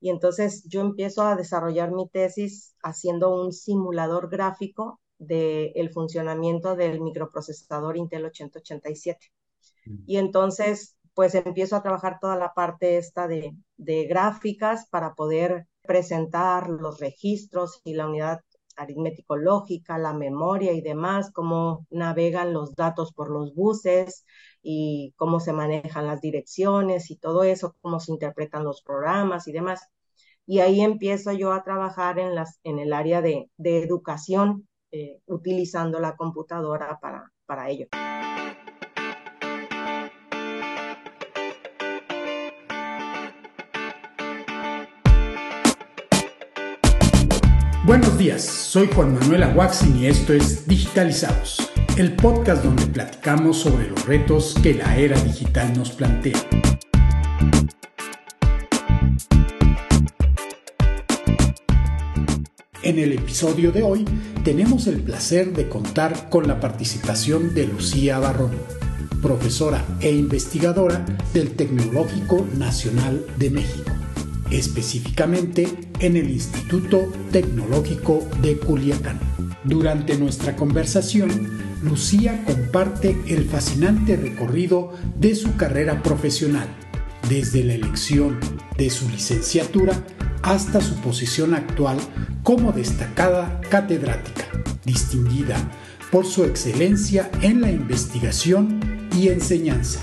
Y entonces yo empiezo a desarrollar mi tesis haciendo un simulador gráfico del el funcionamiento del microprocesador Intel 8087. Mm. Y entonces, pues empiezo a trabajar toda la parte esta de, de gráficas para poder presentar los registros y la unidad aritmético-lógica, la memoria y demás, cómo navegan los datos por los buses y cómo se manejan las direcciones y todo eso, cómo se interpretan los programas y demás. Y ahí empiezo yo a trabajar en, las, en el área de, de educación, eh, utilizando la computadora para, para ello. Buenos días, soy Juan Manuel Aguaxin y esto es Digitalizados, el podcast donde platicamos sobre los retos que la era digital nos plantea. En el episodio de hoy tenemos el placer de contar con la participación de Lucía Barrón, profesora e investigadora del Tecnológico Nacional de México específicamente en el Instituto Tecnológico de Culiacán. Durante nuestra conversación, Lucía comparte el fascinante recorrido de su carrera profesional, desde la elección de su licenciatura hasta su posición actual como destacada catedrática, distinguida por su excelencia en la investigación y enseñanza.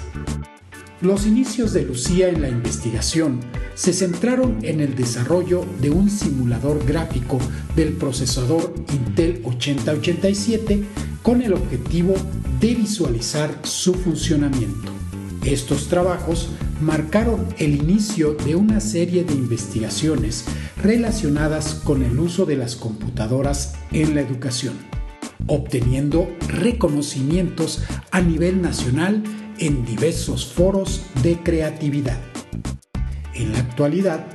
Los inicios de Lucía en la investigación se centraron en el desarrollo de un simulador gráfico del procesador Intel 8087 con el objetivo de visualizar su funcionamiento. Estos trabajos marcaron el inicio de una serie de investigaciones relacionadas con el uso de las computadoras en la educación, obteniendo reconocimientos a nivel nacional en diversos foros de creatividad. En la actualidad,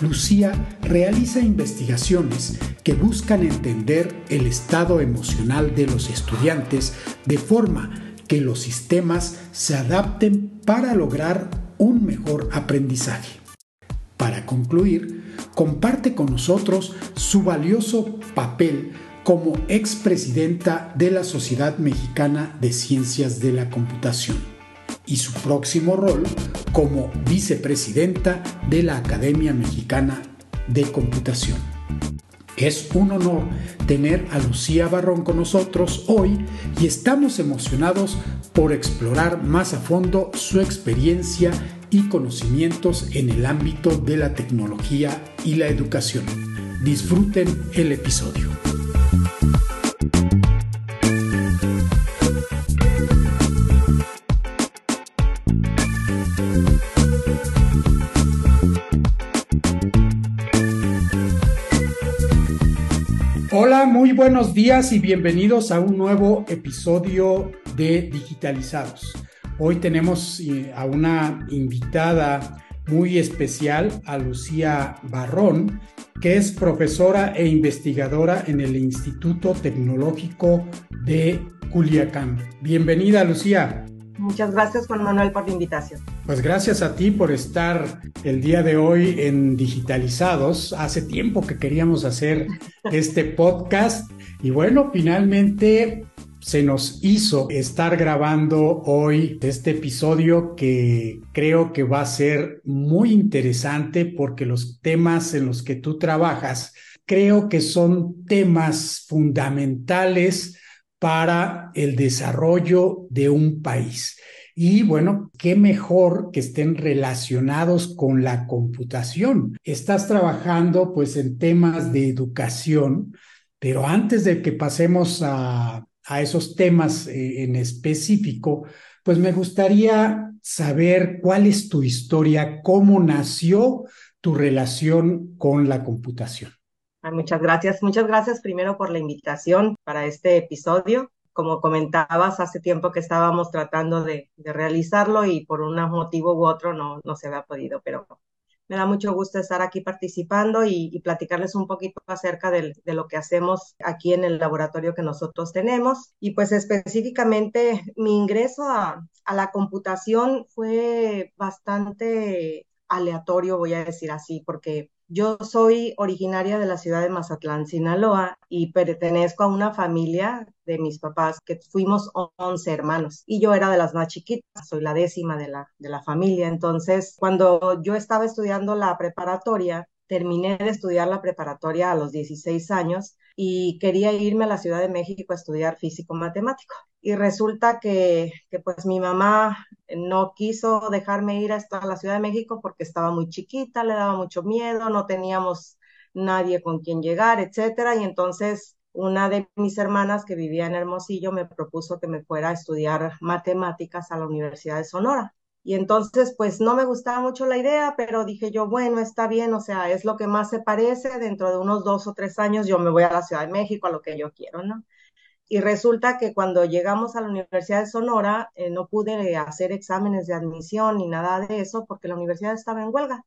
Lucía realiza investigaciones que buscan entender el estado emocional de los estudiantes de forma que los sistemas se adapten para lograr un mejor aprendizaje. Para concluir, comparte con nosotros su valioso papel como expresidenta de la Sociedad Mexicana de Ciencias de la Computación y su próximo rol como vicepresidenta de la Academia Mexicana de Computación. Es un honor tener a Lucía Barrón con nosotros hoy y estamos emocionados por explorar más a fondo su experiencia y conocimientos en el ámbito de la tecnología y la educación. Disfruten el episodio. Buenos días y bienvenidos a un nuevo episodio de Digitalizados. Hoy tenemos eh, a una invitada muy especial, a Lucía Barrón, que es profesora e investigadora en el Instituto Tecnológico de Culiacán. Bienvenida, Lucía. Muchas gracias, Juan Manuel, por la invitación. Pues gracias a ti por estar el día de hoy en Digitalizados. Hace tiempo que queríamos hacer este podcast y bueno, finalmente se nos hizo estar grabando hoy este episodio que creo que va a ser muy interesante porque los temas en los que tú trabajas creo que son temas fundamentales para el desarrollo de un país. Y bueno, qué mejor que estén relacionados con la computación. Estás trabajando pues en temas de educación, pero antes de que pasemos a, esos temas eh, en específico, pues me gustaría saber cuál es tu historia, cómo nació tu relación con la computación. Muchas gracias. Muchas gracias primero por la invitación para este episodio. Como comentabas, hace tiempo que estábamos tratando de, realizarlo y por un motivo u otro no, no se había podido, pero me da mucho gusto estar aquí participando y, platicarles un poquito acerca de, lo que hacemos aquí en el laboratorio que nosotros tenemos. Y pues específicamente mi ingreso a, a la computación fue bastante aleatorio, voy a decir así, porque Yo soy originaria de la ciudad de Mazatlán, Sinaloa, y pertenezco a una familia de mis papás que fuimos 11 hermanos y yo era de las más chiquitas, soy la décima de la, de la familia. Entonces, cuando yo estaba estudiando la preparatoria, terminé de estudiar la preparatoria a los 16 años y quería irme a la Ciudad de México a estudiar físico matemático. Y resulta que, que pues mi mamá no quiso dejarme ir hasta la Ciudad de México porque estaba muy chiquita, le daba mucho miedo, no teníamos nadie con quien llegar, etcétera. Y entonces una de mis hermanas que vivía en Hermosillo me propuso que me fuera a estudiar matemáticas a la Universidad de Sonora. Y entonces, pues no me gustaba mucho la idea, pero dije yo, bueno, está bien, o sea, es lo que más se parece, dentro de unos dos o tres años yo me voy a la Ciudad de México, a lo que yo quiero, ¿no? Y resulta que cuando llegamos a la Universidad de Sonora, eh, no pude hacer exámenes de admisión ni nada de eso, porque la universidad estaba en huelga.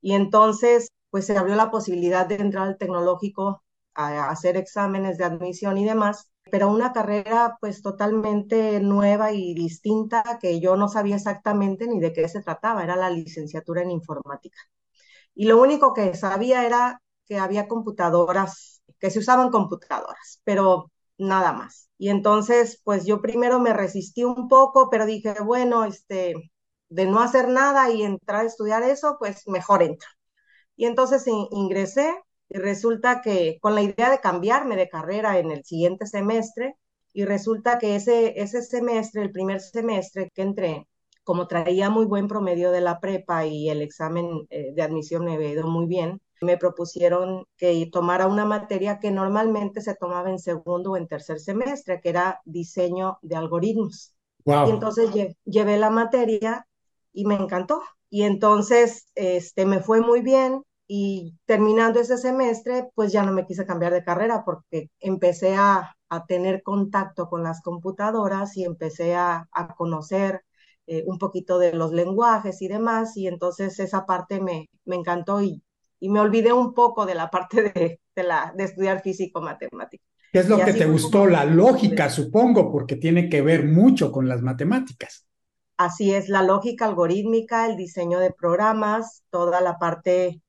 Y entonces, pues se abrió la posibilidad de entrar al tecnológico a hacer exámenes de admisión y demás, pero una carrera pues totalmente nueva y distinta que yo no sabía exactamente ni de qué se trataba, era la licenciatura en informática. Y lo único que sabía era que había computadoras, que se usaban computadoras, pero nada más. Y entonces, pues yo primero me resistí un poco, pero dije, bueno, este, de no hacer nada y entrar a estudiar eso, pues mejor entro. Y entonces ingresé y resulta que con la idea de cambiarme de carrera en el siguiente semestre, y resulta que ese, ese semestre, el primer semestre que entré, como traía muy buen promedio de la prepa y el examen eh, de admisión me había ido muy bien, me propusieron que tomara una materia que normalmente se tomaba en segundo o en tercer semestre, que era diseño de algoritmos. Y entonces llevé la materia y me encantó. Y entonces este, me fue muy bien y terminando ese semestre, pues ya no me quise cambiar de carrera porque empecé a, tener contacto con las computadoras y empecé a, conocer eh, un poquito de los lenguajes y demás, y entonces esa parte me, me encantó y, y, me olvidé un poco de la parte de, de, la, de estudiar físico matemático. ¿Qué es lo que te gustó? La lógica, supongo, porque tiene que ver mucho con las matemáticas. Así es, la lógica algorítmica, el diseño de programas, toda la parte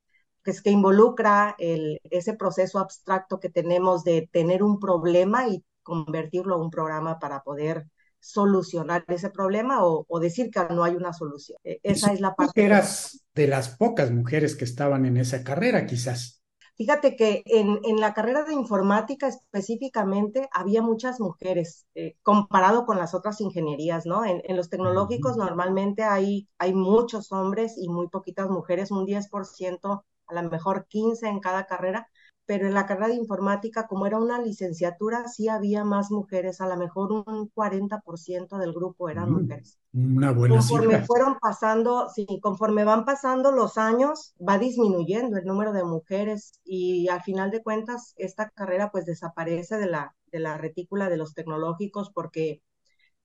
que es que involucra el, ese proceso abstracto que tenemos de tener un problema y convertirlo a un programa para poder solucionar ese problema o, decir que no hay una solución. E, esa es la parte. eras de las pocas mujeres que estaban en esa carrera, quizás. Fíjate que en, en la carrera de informática específicamente había muchas mujeres eh, comparado con las otras ingenierías, ¿no? En, en los tecnológicos normalmente hay, hay muchos hombres y muy poquitas mujeres, un 10% a lo mejor 15 en cada carrera, pero en la carrera de informática, como era una licenciatura, sí había más mujeres, a lo mejor un 40% del grupo eran mm, mujeres. Una buena conforme fueron pasando, sí, conforme van pasando los años, va disminuyendo el número de mujeres y al final de cuentas esta carrera pues desaparece de la, de la retícula de los tecnológicos porque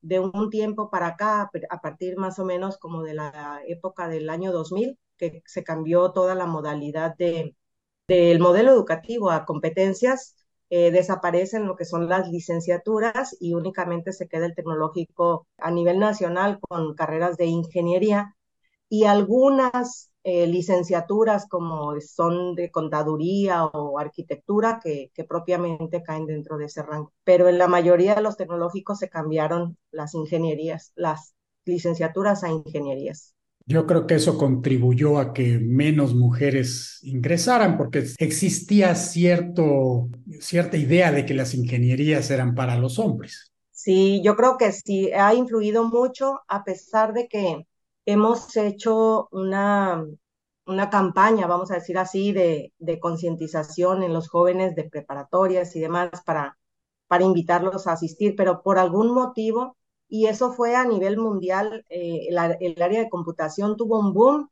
de un tiempo para acá, a partir más o menos como de la época del año 2000, que se cambió toda la modalidad de, del modelo educativo a competencias, eh, desaparecen lo que son las licenciaturas y únicamente se queda el tecnológico a nivel nacional con carreras de ingeniería y algunas eh, licenciaturas como son de contaduría o arquitectura que, que, propiamente caen dentro de ese rango. Pero en la mayoría de los tecnológicos se cambiaron las ingenierías, las licenciaturas a ingenierías. Yo creo que eso contribuyó a que menos mujeres ingresaran porque existía cierto, cierta idea de que las ingenierías eran para los hombres. Sí, yo creo que sí, ha influido mucho a pesar de que hemos hecho una, una campaña, vamos a decir así, de, concientización en los jóvenes de preparatorias y demás para, para invitarlos a asistir, pero por algún motivo y eso fue a nivel mundial. Eh, el, área de computación tuvo un boom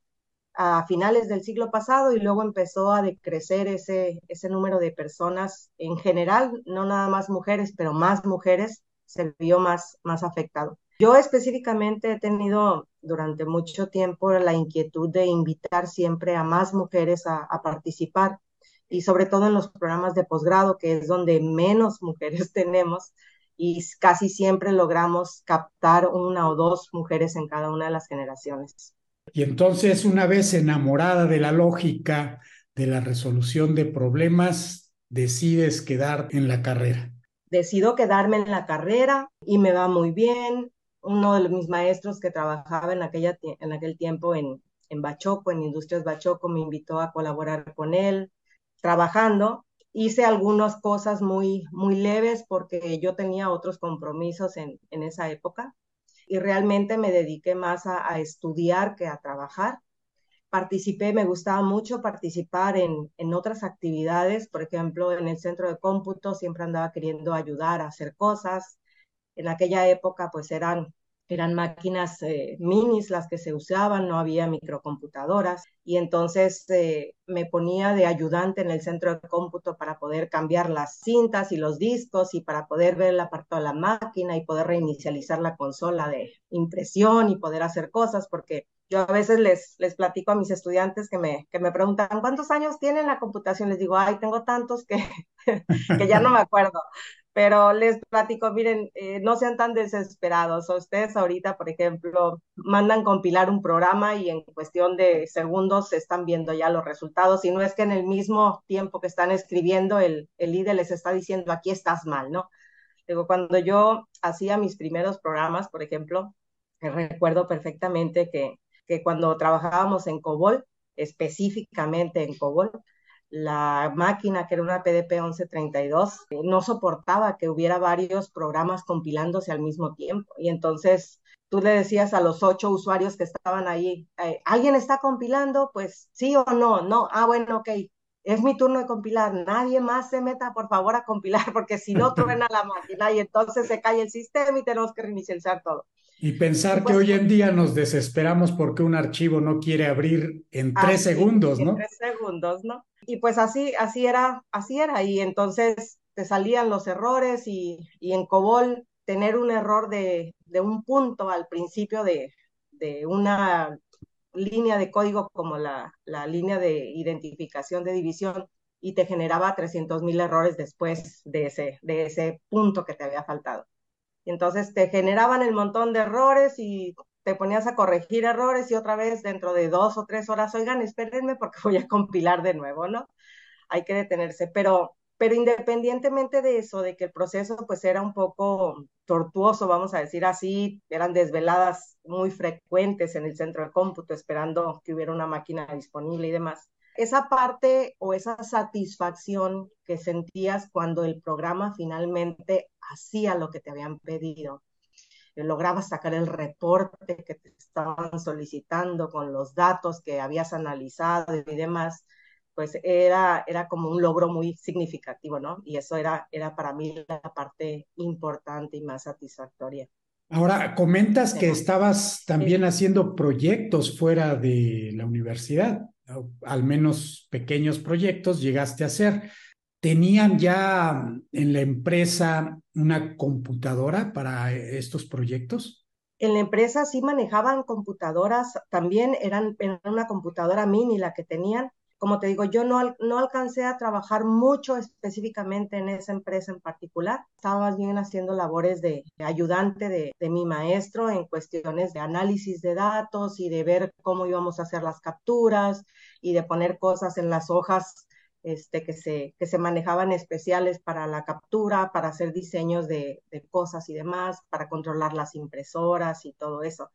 a finales del siglo pasado y luego empezó a decrecer ese, ese número de personas en general, no nada más mujeres, pero más mujeres se vio más, más afectado. Yo específicamente he tenido durante mucho tiempo la inquietud de invitar siempre a más mujeres a, a participar y sobre todo en los programas de posgrado, que es donde menos mujeres tenemos, y casi siempre logramos captar una o dos mujeres en cada una de las generaciones. Y entonces, una vez enamorada de la lógica, de la resolución de problemas, decides quedar en la carrera? Decido quedarme en la carrera y me va muy bien. Uno de mis maestros que trabajaba en, aquella, en aquel tiempo en, en Bachoco, en Industrias Bachoco, me invitó a colaborar con él, trabajando. Hice algunas cosas muy, muy leves porque yo tenía otros compromisos en, en esa época y realmente me dediqué más a, a estudiar que a trabajar participé, me gustaba mucho participar en, en, otras actividades, por ejemplo, en el centro de cómputo siempre andaba queriendo ayudar a hacer cosas. En aquella época pues eran eran máquinas eh, minis las que se usaban, no había microcomputadoras y entonces eh, me ponía de ayudante en el centro de cómputo para poder cambiar las cintas y los discos y para poder ver la parte de la máquina y poder reinicializar la consola de impresión y poder hacer cosas porque yo a veces les, les platico a mis estudiantes que me, que me preguntan, ¿cuántos años tienen la computación? Les digo, ay, tengo tantos que, que ya no me acuerdo pero les platico, miren, eh, no sean tan desesperados. Ustedes ahorita, por ejemplo, mandan compilar un programa y en cuestión de segundos se están viendo ya los resultados. Y no es que en el mismo tiempo que están escribiendo, el, el líder les está diciendo, aquí estás mal, ¿no? Digo, cuando yo hacía mis primeros programas, por ejemplo, recuerdo perfectamente que, que cuando trabajábamos en COBOL, específicamente en COBOL, la máquina, que era una PDP 1132, no soportaba que hubiera varios programas compilándose al mismo tiempo. Y entonces tú le decías a los ocho usuarios que estaban ahí, eh, ¿alguien está compilando? Pues sí o no, no, ah, bueno, ok, es mi turno de compilar, nadie más se meta por favor a compilar, porque si no truena la máquina y entonces se cae el sistema y tenemos que reinicializar todo. Y pensar que pues hoy en día nos desesperamos porque un archivo no quiere abrir en tres segundos, ¿no? En tres segundos, ¿no? Y pues así, así era, así era. Y entonces te salían los errores y, en COBOL tener un error de, de un punto al principio de, de, una línea de código como la, la línea de identificación de división y te generaba 300 mil errores después de ese, de ese punto que te había faltado. Entonces te generaban el montón de errores y te ponías a corregir errores y otra vez dentro de dos o tres horas, oigan, espérenme porque voy a compilar de nuevo, ¿no? Hay que detenerse, pero, pero independientemente de eso, de que el proceso pues era un poco tortuoso, vamos a decir así, eran desveladas muy frecuentes en el centro de cómputo esperando que hubiera una máquina disponible y demás esa parte o esa satisfacción que sentías cuando el programa finalmente hacía lo que te habían pedido. Lograbas sacar el reporte que te estaban solicitando con los datos que habías analizado y demás, pues era, era como un logro muy significativo, ¿no? Y eso era, era para mí la parte importante y más satisfactoria. Ahora, comentas que estabas también haciendo proyectos fuera de la universidad al menos pequeños proyectos llegaste a hacer. ¿Tenían ya en la empresa una computadora para estos proyectos? En la empresa sí manejaban computadoras, también eran, eran una computadora mini la que tenían, como te digo, yo no, no alcancé a trabajar mucho específicamente en esa empresa en particular. Estaba más bien haciendo labores de, ayudante de, de, mi maestro en cuestiones de análisis de datos y de ver cómo íbamos a hacer las capturas y de poner cosas en las hojas este, que, se, que se manejaban especiales para la captura, para hacer diseños de, de cosas y demás, para controlar las impresoras y todo eso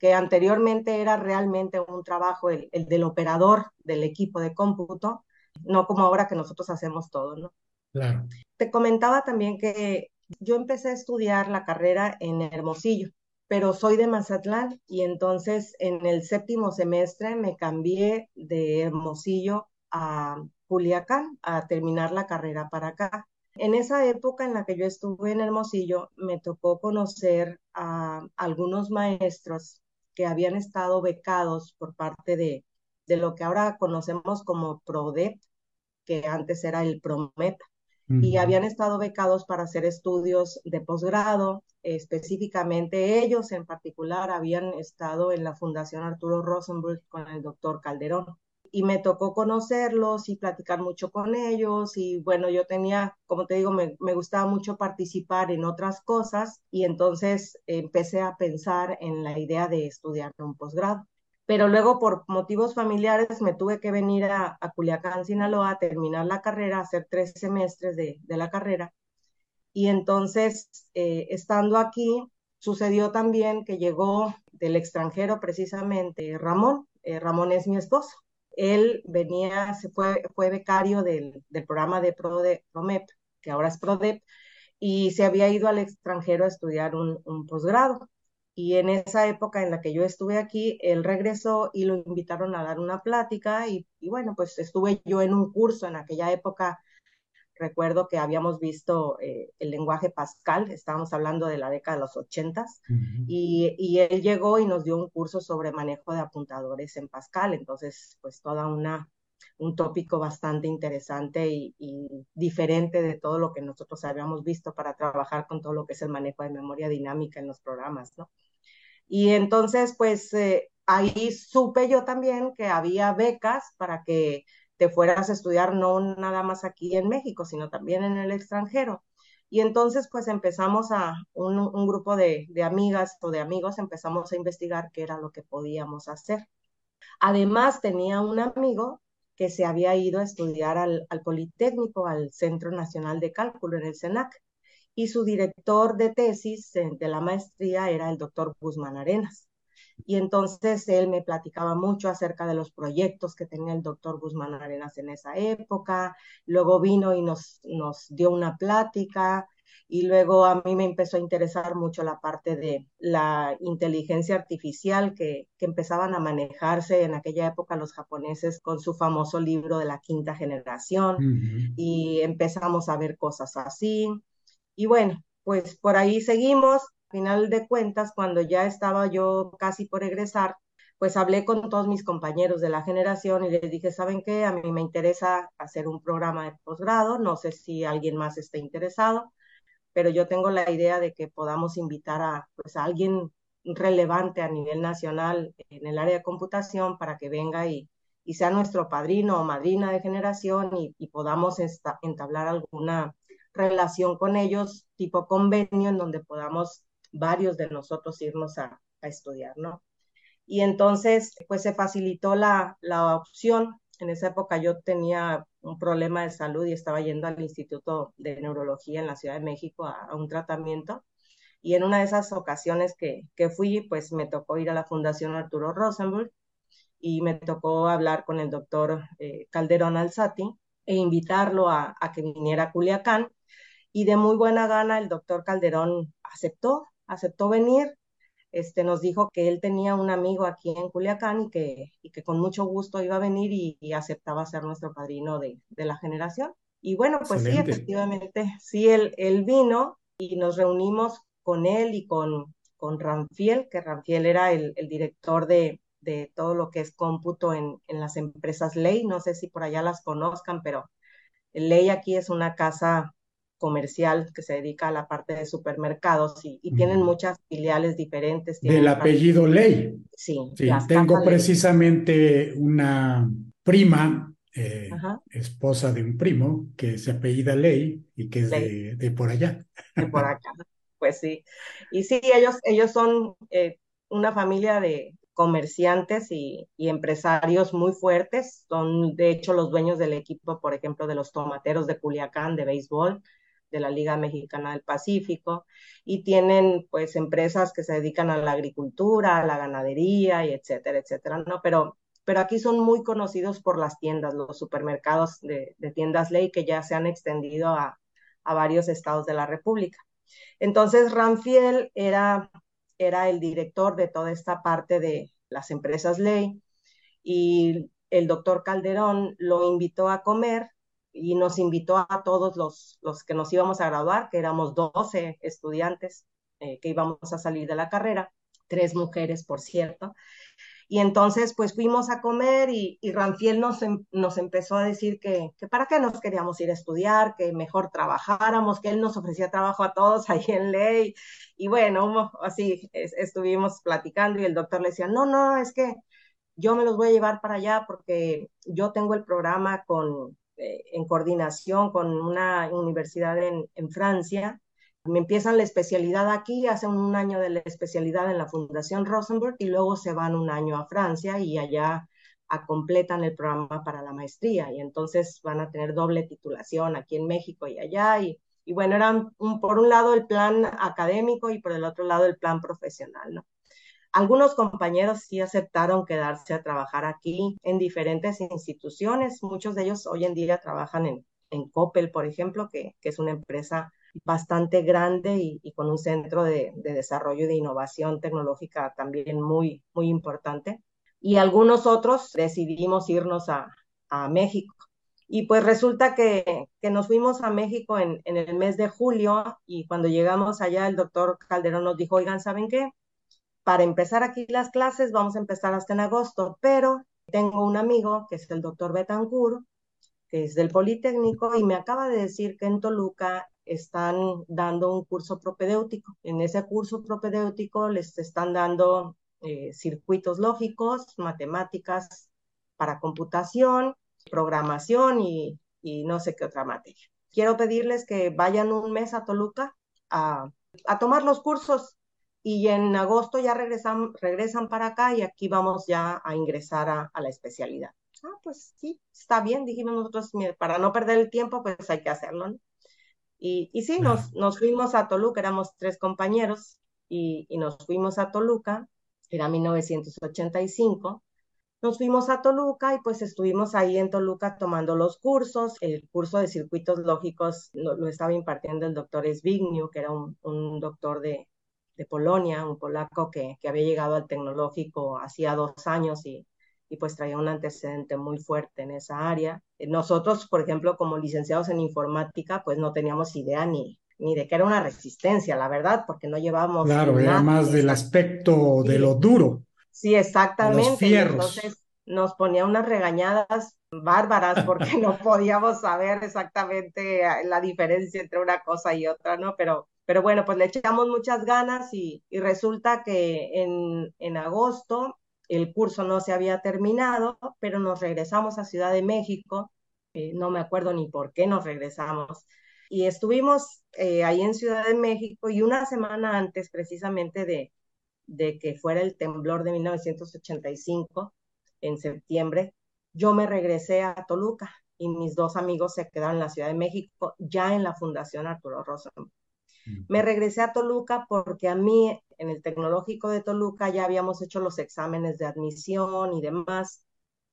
que anteriormente era realmente un trabajo el, del operador del equipo de cómputo, no como ahora que nosotros hacemos todo, ¿no? Claro. Te comentaba también que yo empecé a estudiar la carrera en Hermosillo, pero soy de Mazatlán y entonces en el séptimo semestre me cambié de Hermosillo a Culiacán a terminar la carrera para acá. En esa época en la que yo estuve en Hermosillo, me tocó conocer a algunos maestros que habían estado becados por parte de, de lo que ahora conocemos como PRODEP, que antes era el PROMEP, y habían estado becados para hacer estudios de posgrado. Específicamente ellos en particular habían estado en la Fundación Arturo Rosenberg con el doctor Calderón y me tocó conocerlos y platicar mucho con ellos y bueno, yo tenía, como te digo, me, me, gustaba mucho participar en otras cosas y entonces empecé a pensar en la idea de estudiar un posgrado. pero luego por motivos familiares me tuve que venir a, Culiacán, Sinaloa, a terminar la carrera, hacer tres semestres de, la carrera. Y entonces, eh, estando aquí, sucedió también que llegó del extranjero precisamente Ramón. Eh, Ramón es mi esposo. Él venía, se fue, fue becario del, programa de PROMEP, que ahora es PRODEP, y se había ido al extranjero a estudiar un, un posgrado. Y en esa época en la que yo estuve aquí, él regresó y lo invitaron a dar una plática y, bueno, pues estuve yo en un curso en aquella época. Recuerdo que habíamos visto eh, el lenguaje Pascal, estábamos hablando de la década de los ochentas, y, y, él llegó y nos dio un curso sobre manejo de apuntadores en Pascal. Entonces, pues toda una, un tópico bastante interesante y, y, diferente de todo lo que nosotros habíamos visto para trabajar con todo lo que es el manejo de memoria dinámica en los programas, ¿no? Y entonces, pues eh, ahí supe yo también que había becas para que te fueras a estudiar no nada más aquí en México, sino también en el extranjero. Y entonces, pues empezamos a, un, grupo de, de, amigas o de amigos, empezamos a investigar qué era lo que podíamos hacer. Además, tenía un amigo que se había ido a estudiar al, al Politécnico, al Centro Nacional de Cálculo, en el CENAC y su director de tesis de la maestría era el doctor Guzmán Arenas. Y entonces él me platicaba mucho acerca de los proyectos que tenía el doctor Guzmán Arenas en esa época. Luego vino y nos, nos dio una plática y luego a mí me empezó a interesar mucho la parte de la inteligencia artificial que, que empezaban a manejarse en aquella época los japoneses con su famoso libro de la quinta generación y empezamos a ver cosas así. Y bueno, pues por ahí seguimos. Final de cuentas, cuando ya estaba yo casi por egresar, pues hablé con todos mis compañeros de la generación y les dije, ¿saben qué? A mí me interesa hacer un programa de posgrado, no sé si alguien más esté interesado, pero yo tengo la idea de que podamos invitar a, pues, a alguien relevante a nivel nacional en el área de computación para que venga y, y sea nuestro padrino o madrina de generación y, y podamos entablar alguna relación con ellos, tipo convenio, en donde podamos varios de nosotros irnos a, estudiar, ¿no? Y entonces, pues se facilitó la, la opción. En esa época yo tenía un problema de salud y estaba yendo al Instituto de Neurología en la Ciudad de México a, un tratamiento. Y en una de esas ocasiones que, que, fui, pues me tocó ir a la Fundación Arturo Rosenberg y me tocó hablar con el doctor eh, Calderón Alzati e invitarlo a, a, que viniera a Culiacán y de muy buena gana el doctor Calderón aceptó, aceptó venir, este, nos dijo que él tenía un amigo aquí en Culiacán y que, y que con mucho gusto iba a venir y, aceptaba ser nuestro padrino de, de, la generación. Y bueno, pues sí, efectivamente, sí, él, él vino y nos reunimos con él y con, con Ramfiel, que Ramfiel era el, el director de, de, todo lo que es cómputo en, en las empresas Ley. No sé si por allá las conozcan, pero Ley aquí es una casa comercial que se dedica a la parte de supermercados y, tienen muchas filiales diferentes. Del apellido Ley. Sí. sí tengo precisamente una prima, eh, esposa de un primo, que se apellida Ley y que es de, por allá. De por acá, pues sí. Y sí, ellos, ellos son eh, una familia de comerciantes y, y, empresarios muy fuertes. Son, de hecho, los dueños del equipo, por ejemplo, de los tomateros de Culiacán, de béisbol de la Liga Mexicana del Pacífico y tienen pues empresas que se dedican a la agricultura, a la ganadería y etcétera, etcétera, ¿no? Pero, pero aquí son muy conocidos por las tiendas, los supermercados de, tiendas ley que ya se han extendido a, a varios estados de la República. Entonces, Ramfiel era, era el director de toda esta parte de las empresas ley y el doctor Calderón lo invitó a comer y nos invitó a todos los, los que nos íbamos a graduar, que éramos 12 estudiantes eh, que íbamos a salir de la carrera, tres mujeres, por cierto. Y entonces, pues fuimos a comer y, y Ranfiel nos, em, nos empezó a decir que, que, para qué nos queríamos ir a estudiar, que mejor trabajáramos, que él nos ofrecía trabajo a todos ahí en ley. Y bueno, así estuvimos platicando y el doctor le decía, no, no, es que yo me los voy a llevar para allá porque yo tengo el programa con, en coordinación con una universidad en, Francia. Me empiezan la especialidad aquí, hacen un año de la especialidad en la Fundación Rosenberg y luego se van un año a Francia y allá a completan el programa para la maestría. Y entonces van a tener doble titulación aquí en México y allá. Y, y bueno, eran por un lado el plan académico y por el otro lado el plan profesional, ¿no? Algunos compañeros sí aceptaron quedarse a trabajar aquí en diferentes instituciones. Muchos de ellos hoy en día trabajan en, en Coppel, por ejemplo, que, que es una empresa bastante grande y, con un centro de, de, desarrollo y de innovación tecnológica también muy, muy importante. Y algunos otros decidimos irnos a, a México. Y pues resulta que, que nos fuimos a México en, en, el mes de julio y cuando llegamos allá el doctor Calderón nos dijo, oigan, ¿saben qué? Para empezar aquí las clases vamos a empezar hasta en agosto, pero tengo un amigo que es el doctor Betancourt, que es del Politécnico, y me acaba de decir que en Toluca están dando un curso propedéutico. En ese curso propedéutico les están dando eh, circuitos lógicos, matemáticas para computación, programación y, y, no sé qué otra materia. Quiero pedirles que vayan un mes a Toluca a, a tomar los cursos y en agosto ya regresan, regresan para acá y aquí vamos ya a ingresar a, a la especialidad. Ah, pues sí, está bien, dijimos nosotros, para no perder el tiempo, pues hay que hacerlo, ¿no? Y, y sí, nos, nos fuimos a Toluca, éramos tres compañeros y, y nos fuimos a Toluca, era 1985, nos fuimos a Toluca y pues estuvimos ahí en Toluca tomando los cursos. El curso de circuitos lógicos lo, lo estaba impartiendo el doctor Zbigniew, que era un, un doctor de, de Polonia, un polaco que, que, había llegado al tecnológico hacía dos años y, y, pues traía un antecedente muy fuerte en esa área. Nosotros, por ejemplo, como licenciados en informática, pues no teníamos idea ni, ni de qué era una resistencia, la verdad, porque no llevábamos... Claro, era más del aspecto sí. de lo duro. Sí, exactamente. Entonces nos ponía unas regañadas bárbaras porque no podíamos saber exactamente la diferencia entre una cosa y otra, ¿no? Pero pero bueno, pues le echamos muchas ganas y, resulta que en, agosto el curso no se había terminado, pero nos regresamos a Ciudad de México, eh, no me acuerdo ni por qué nos regresamos, y estuvimos eh, ahí en Ciudad de México y una semana antes precisamente de, de que fuera el temblor de 1985, en septiembre, yo me regresé a Toluca y mis dos amigos se quedaron en la Ciudad de México, ya en la Fundación Arturo Rosenberg. Me regresé a Toluca porque a mí en el tecnológico de Toluca ya habíamos hecho los exámenes de admisión y demás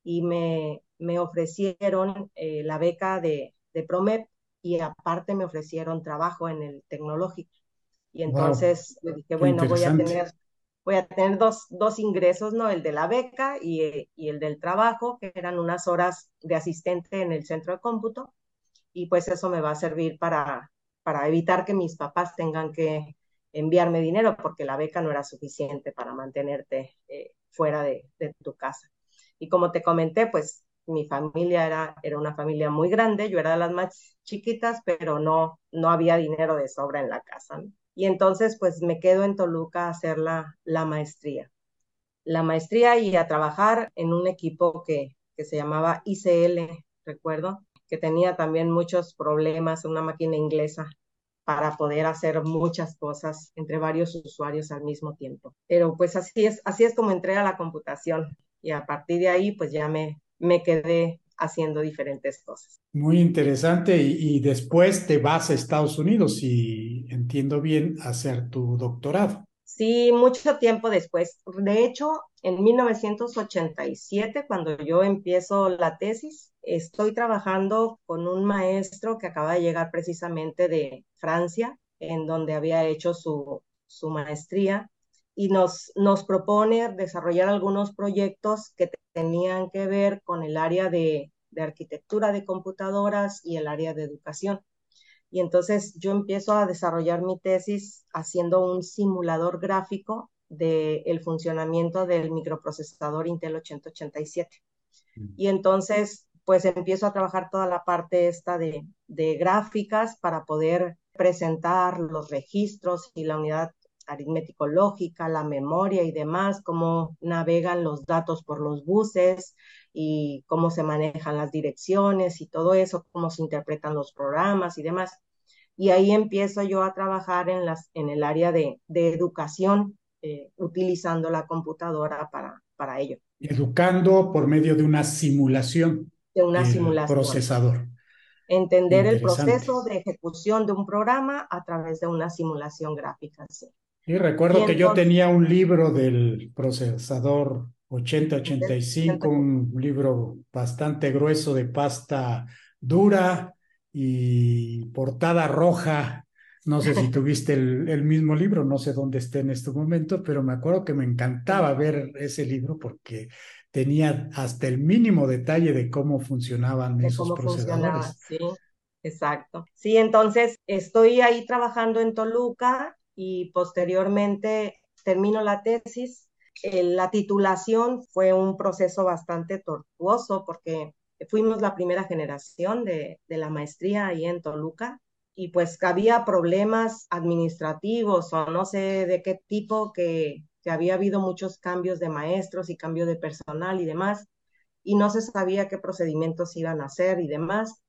y me, me ofrecieron eh, la beca de, de, Promep y aparte me ofrecieron trabajo en el tecnológico. Y entonces wow. dije, bueno, voy a tener, voy a tener dos, dos ingresos, ¿no? El de la beca y, y el del trabajo, que eran unas horas de asistente en el centro de cómputo. Y pues eso me va a servir para, para evitar que mis papás tengan que enviarme dinero porque la beca no era suficiente para mantenerte eh, fuera de, tu casa. Y como te comenté, pues mi familia era, era una familia muy grande, yo era de las más chiquitas, pero no, no había dinero de sobra en la casa. Y entonces pues me quedo en Toluca a hacer la, la maestría. La maestría y a trabajar en un equipo que, que se llamaba ICL, recuerdo, que tenía también muchos problemas, una máquina inglesa para poder hacer muchas cosas entre varios usuarios al mismo tiempo. Pero pues así es, así es como entré a la computación y a partir de ahí pues ya me, me quedé haciendo diferentes cosas. Muy interesante y, y después te vas a Estados Unidos y entiendo bien hacer tu doctorado. Sí, mucho tiempo después. De hecho, en 1987, cuando yo empiezo la tesis, estoy trabajando con un maestro que acaba de llegar precisamente de Francia, en donde había hecho su, su maestría, y nos, nos propone desarrollar algunos proyectos que tenían que ver con el área de, de arquitectura de computadoras y el área de educación. Y entonces yo empiezo a desarrollar mi tesis haciendo un simulador gráfico del de funcionamiento del microprocesador Intel 8087. Mm. Y entonces, pues empiezo a trabajar toda la parte esta de, gráficas para poder presentar los registros y la unidad aritmético-lógica, la memoria y demás, cómo navegan los datos por los buses y cómo se manejan las direcciones y todo eso, cómo se interpretan los programas y demás. y ahí empiezo yo a trabajar en, el área de, educación, eh, utilizando la computadora para ello. Educando por medio de una simulación. De una simulación. Procesador. Entender el proceso de ejecución de un programa a través de una simulación gráfica. Sí. Y recuerdo que yo tenía un libro del procesador 8085, un libro bastante grueso de pasta dura y portada roja. No sé si tuviste el, el, mismo libro, no sé dónde esté en este momento, pero me acuerdo que me encantaba ver ese libro porque tenía hasta el mínimo detalle de cómo funcionaban esos procesadores. Sí, exacto. Sí, entonces estoy ahí trabajando en Toluca y posteriormente termino la tesis. Eh, la titulación fue un proceso bastante tortuoso porque fuimos la primera generación de, de la maestría ahí en Toluca y pues había problemas administrativos o no sé de qué tipo que, que había habido muchos cambios de maestros y cambio de personal y demás y no se sabía qué procedimientos iban a hacer y demás.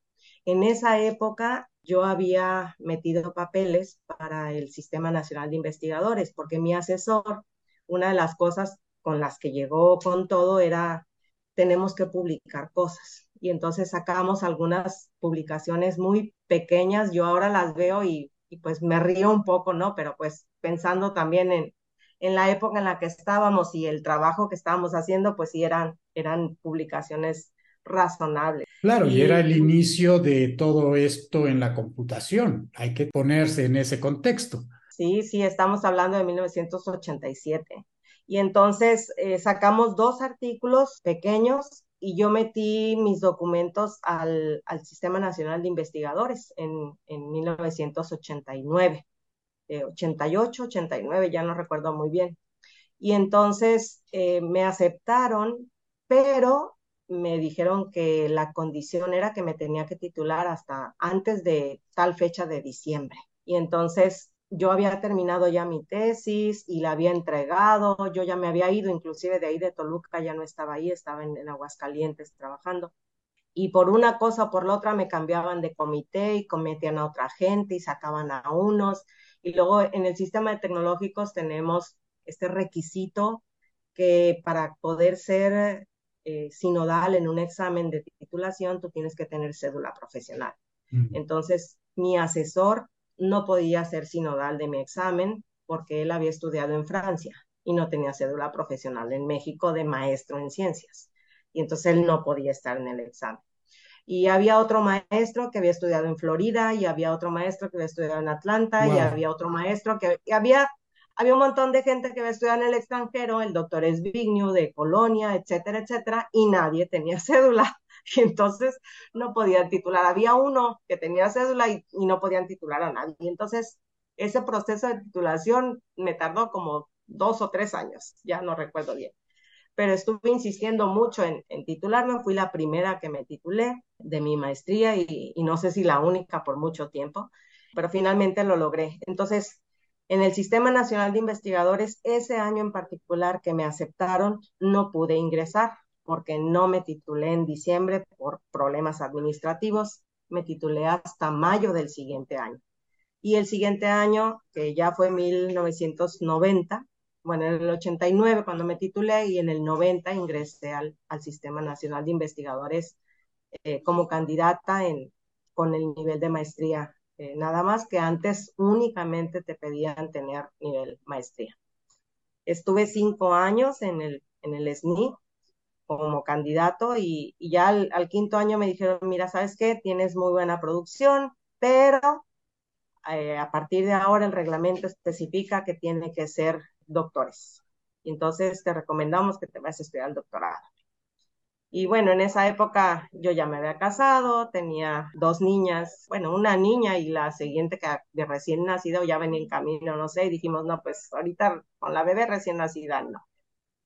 En esa época yo había metido papeles para el Sistema Nacional de Investigadores porque mi asesor, una de las cosas con las que llegó con todo era tenemos que publicar cosas. Y entonces sacamos algunas publicaciones muy pequeñas, yo ahora las veo y, pues me río un poco, ¿no? Pero pues pensando también en, en la época en la que estábamos y el trabajo que estábamos haciendo, pues sí eran, eran publicaciones razonables. Claro, y, era el inicio de todo esto en la computación. Hay que ponerse en ese contexto. Sí, sí, estamos hablando de 1987. Y entonces eh, sacamos dos artículos pequeños y yo metí mis documentos al, al Sistema Nacional de Investigadores en, en 1989, 88, 89, ya no recuerdo muy bien. Y entonces eh, me aceptaron, pero me dijeron que la condición era que me tenía que titular hasta antes de tal fecha de diciembre. Y entonces yo había terminado ya mi tesis y la había entregado, yo ya me había ido inclusive de ahí de Toluca, ya no estaba ahí, estaba en, Aguascalientes trabajando. Y por una cosa o por la otra me cambiaban de comité y cometían a otra gente y sacaban a unos. Y luego en el sistema de tecnológicos tenemos este requisito que para poder ser eh, sinodal en un examen de titulación, tú tienes que tener cédula profesional. Entonces, mi asesor no podía ser sinodal de mi examen porque él había estudiado en Francia y no tenía cédula profesional en México de maestro en ciencias. Y entonces él no podía estar en el examen. Y había otro maestro que había estudiado en Florida y había otro maestro que había estudiado en Atlanta y había otro maestro que había, había un montón de gente que había estudiado en el extranjero, el doctor Esbignew de Colonia, etcétera, etcétera, y nadie tenía cédula. y entonces no podían titular. Había uno que tenía cédula y, no podían titular a nadie. Y entonces ese proceso de titulación me tardó como dos o tres años, ya no recuerdo bien. Pero estuve insistiendo mucho en, titularme, fui la primera que me titulé de mi maestría y, no sé si la única por mucho tiempo, pero finalmente lo logré. Entonces, en el Sistema Nacional de Investigadores, ese año en particular que me aceptaron, no pude ingresar porque no me titulé en diciembre por problemas administrativos, me titulé hasta mayo del siguiente año. Y el siguiente año, que ya fue 1990, bueno, en el 89 cuando me titulé y en el 90 ingresé al, al Sistema Nacional de Investigadores eh, como candidata en, con el nivel de maestría, eh, nada más que antes únicamente te pedían tener nivel maestría. Estuve cinco años en el, en el SNI, como candidato y, ya al, quinto año me dijeron, mira, ¿sabes qué? Tienes muy buena producción, pero eh, a partir de ahora el reglamento especifica que tiene que ser doctores. Entonces te recomendamos que te vayas a estudiar el doctorado. Y bueno, en esa época yo ya me había casado, tenía dos niñas, bueno, una niña y la siguiente que de recién nacido ya venía en camino, no sé, y dijimos, no, pues ahorita con la bebé recién nacida no,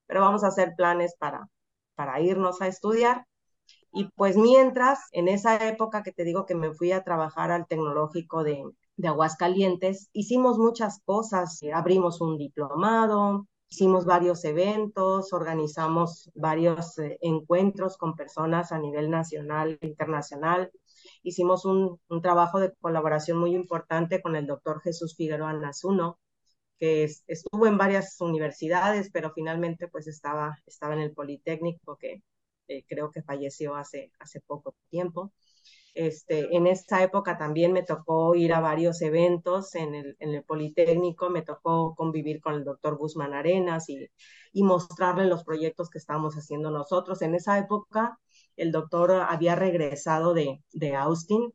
pero vamos a hacer planes para, para irnos a estudiar. Y pues mientras, en esa época que te digo que me fui a trabajar al tecnológico de, de Aguascalientes, hicimos muchas cosas, abrimos un diplomado, hicimos varios eventos, organizamos varios eh, encuentros con personas a nivel nacional e internacional. hicimos un, trabajo de colaboración muy importante con el doctor Jesús Figueroa Nazuno, que estuvo en varias universidades, pero finalmente pues estaba, estaba en el Politécnico, que eh, creo que falleció hace, hace poco tiempo. Este, en esa época también me tocó ir a varios eventos en el, en el Politécnico, me tocó convivir con el doctor Guzmán Arenas y, y mostrarle los proyectos que estábamos haciendo nosotros. En esa época el doctor había regresado de, de Austin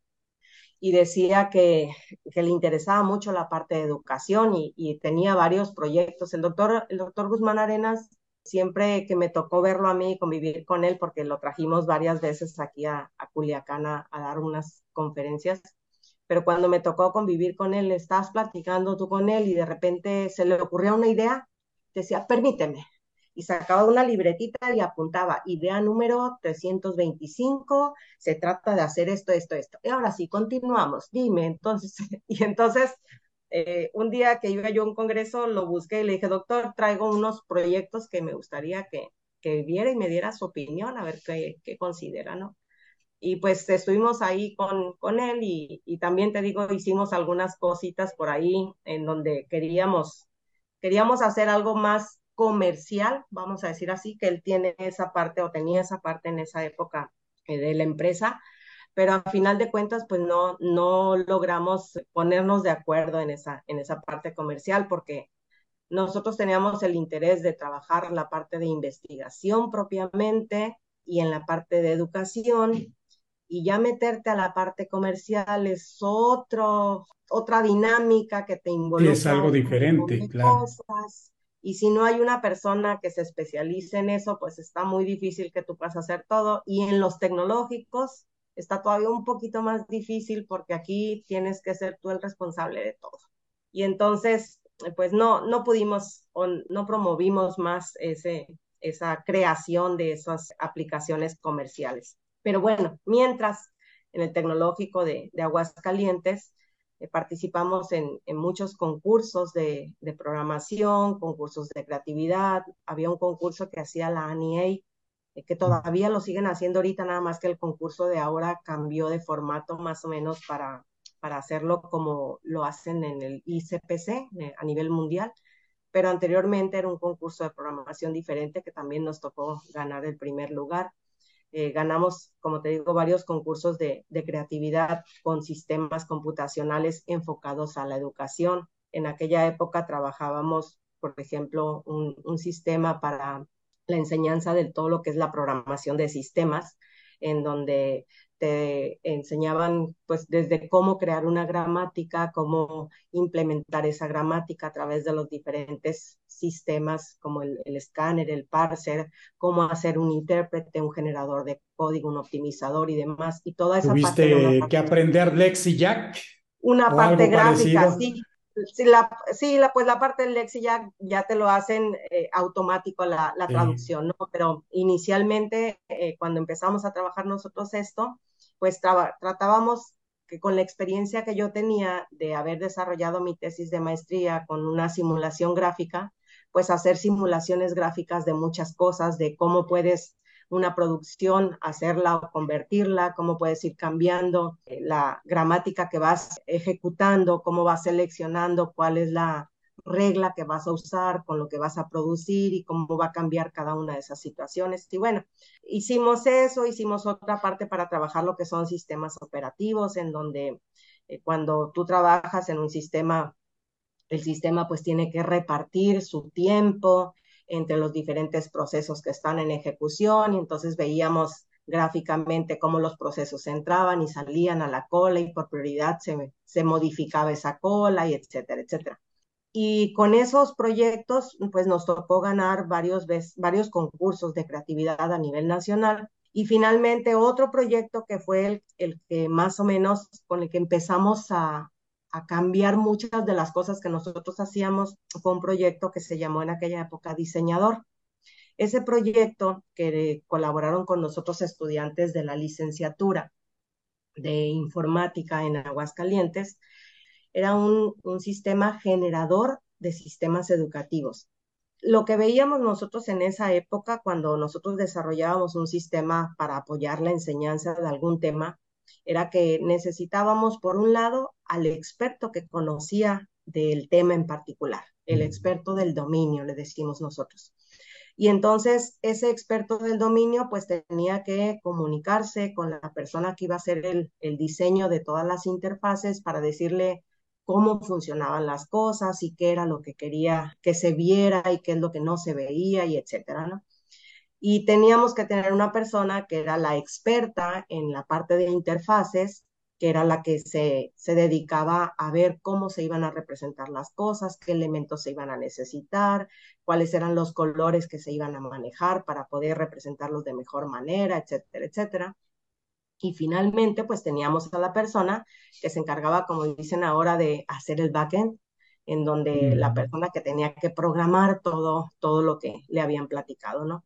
y decía que, que, le interesaba mucho la parte de educación y, y, tenía varios proyectos. El doctor, el doctor Guzmán Arenas siempre que me tocó verlo a mí convivir con él, porque lo trajimos varias veces aquí a, a Culiacán a, dar unas conferencias, pero cuando me tocó convivir con él, estás platicando tú con él y de repente se le ocurrió una idea, decía, permíteme, y sacaba una libretita y apuntaba, idea número 325, se trata de hacer esto, esto, esto. Y ahora sí, continuamos, dime, entonces, y entonces eh, un día que iba yo a un congreso, lo busqué y le dije, doctor, traigo unos proyectos que me gustaría que, que viera y me diera su opinión, a ver qué, qué considera, ¿no? Y pues estuvimos ahí con, con él y, y también te digo, hicimos algunas cositas por ahí en donde queríamos, queríamos hacer algo más comercial, vamos a decir así, que él tiene esa parte o tenía esa parte en esa época eh, de la empresa, pero a final de cuentas, pues no, no logramos ponernos de acuerdo en esa, en esa parte comercial porque nosotros teníamos el interés de trabajar la parte de investigación propiamente y en la parte de educación y ya meterte a la parte comercial es otro, otra dinámica que te involucra. es algo diferente, claro. Y si no hay una persona que se especialice en eso, pues está muy difícil que tú puedas hacer todo. Y en los tecnológicos, está todavía un poquito más difícil porque aquí tienes que ser tú el responsable de todo. Y entonces, pues no, no pudimos o no promovimos más ese, esa creación de esas aplicaciones comerciales. Pero bueno, mientras en el tecnológico de, de Aguascalientes eh, participamos en, muchos concursos de, de, programación, concursos de creatividad. Había un concurso que hacía la ANIA que todavía lo siguen haciendo ahorita, nada más que el concurso de ahora cambió de formato más o menos para, para hacerlo como lo hacen en el ICPC eh, a nivel mundial, pero anteriormente era un concurso de programación diferente que también nos tocó ganar el primer lugar. Eh, ganamos, como te digo, varios concursos de, de, creatividad con sistemas computacionales enfocados a la educación. En aquella época trabajábamos, por ejemplo, un sistema para la enseñanza de todo lo que es la programación de sistemas, en donde te enseñaban pues desde cómo crear una gramática, cómo implementar esa gramática a través de los diferentes sistemas como el, escáner, el parser, cómo hacer un intérprete, un generador de código, un optimizador y demás. Y toda esa ¿Tuviste que aprender LexiJack? Una parte gráfica, sí sí, la, sí la, pues la parte del Lexi ya, ya te lo hacen eh, automático la, la traducción, ¿no? Pero inicialmente, eh, cuando empezamos a trabajar nosotros esto, pues tratábamos que con la experiencia que yo tenía de haber desarrollado mi tesis de maestría con una simulación gráfica, pues hacer simulaciones gráficas de muchas cosas, de cómo puedes una producción, hacerla o convertirla, cómo puedes ir cambiando eh, la gramática que vas ejecutando, cómo vas seleccionando, cuál es la regla que vas a usar, con lo que vas a producir y cómo va a cambiar cada una de esas situaciones. Y bueno, hicimos eso, hicimos otra parte para trabajar lo que son sistemas operativos, en donde eh, cuando tú trabajas en un sistema, el sistema pues tiene que repartir su tiempo, entre los diferentes procesos que están en ejecución y entonces veíamos gráficamente cómo los procesos entraban y salían a la cola y por prioridad se, se modificaba esa cola y etcétera, etcétera. Y con esos proyectos, pues nos tocó ganar varios, varios concursos de creatividad a nivel nacional. Y finalmente otro proyecto que fue el, el que más o menos con el que empezamos a, a cambiar muchas de las cosas que nosotros hacíamos fue un proyecto que se llamó en aquella época Diseñador. Ese proyecto que colaboraron con nosotros estudiantes de la licenciatura de informática en Aguascalientes, era un, un sistema generador de sistemas educativos. Lo que veíamos nosotros en esa época, cuando nosotros desarrollábamos un sistema para apoyar la enseñanza de algún tema, era que necesitábamos, por un lado, al experto que conocía del tema en particular, el experto del dominio, le decimos nosotros. Y entonces ese experto del dominio pues tenía que comunicarse con la persona que iba a hacer el, el diseño de todas las interfaces para decirle cómo funcionaban las cosas y qué era lo que quería que se viera y qué es lo que no se veía y etcétera, ¿no? Y teníamos que tener una persona que era la experta en la parte de interfaces, que era la que se, se dedicaba a ver cómo se iban a representar las cosas, qué elementos se iban a necesitar, cuáles eran los colores que se iban a manejar para poder representarlos de mejor manera, etcétera, etcétera. Y finalmente, pues teníamos a la persona que se encargaba, como dicen ahora, de hacer el backend, en donde la persona que tenía que programar todo, todo lo que le habían platicado, ¿no?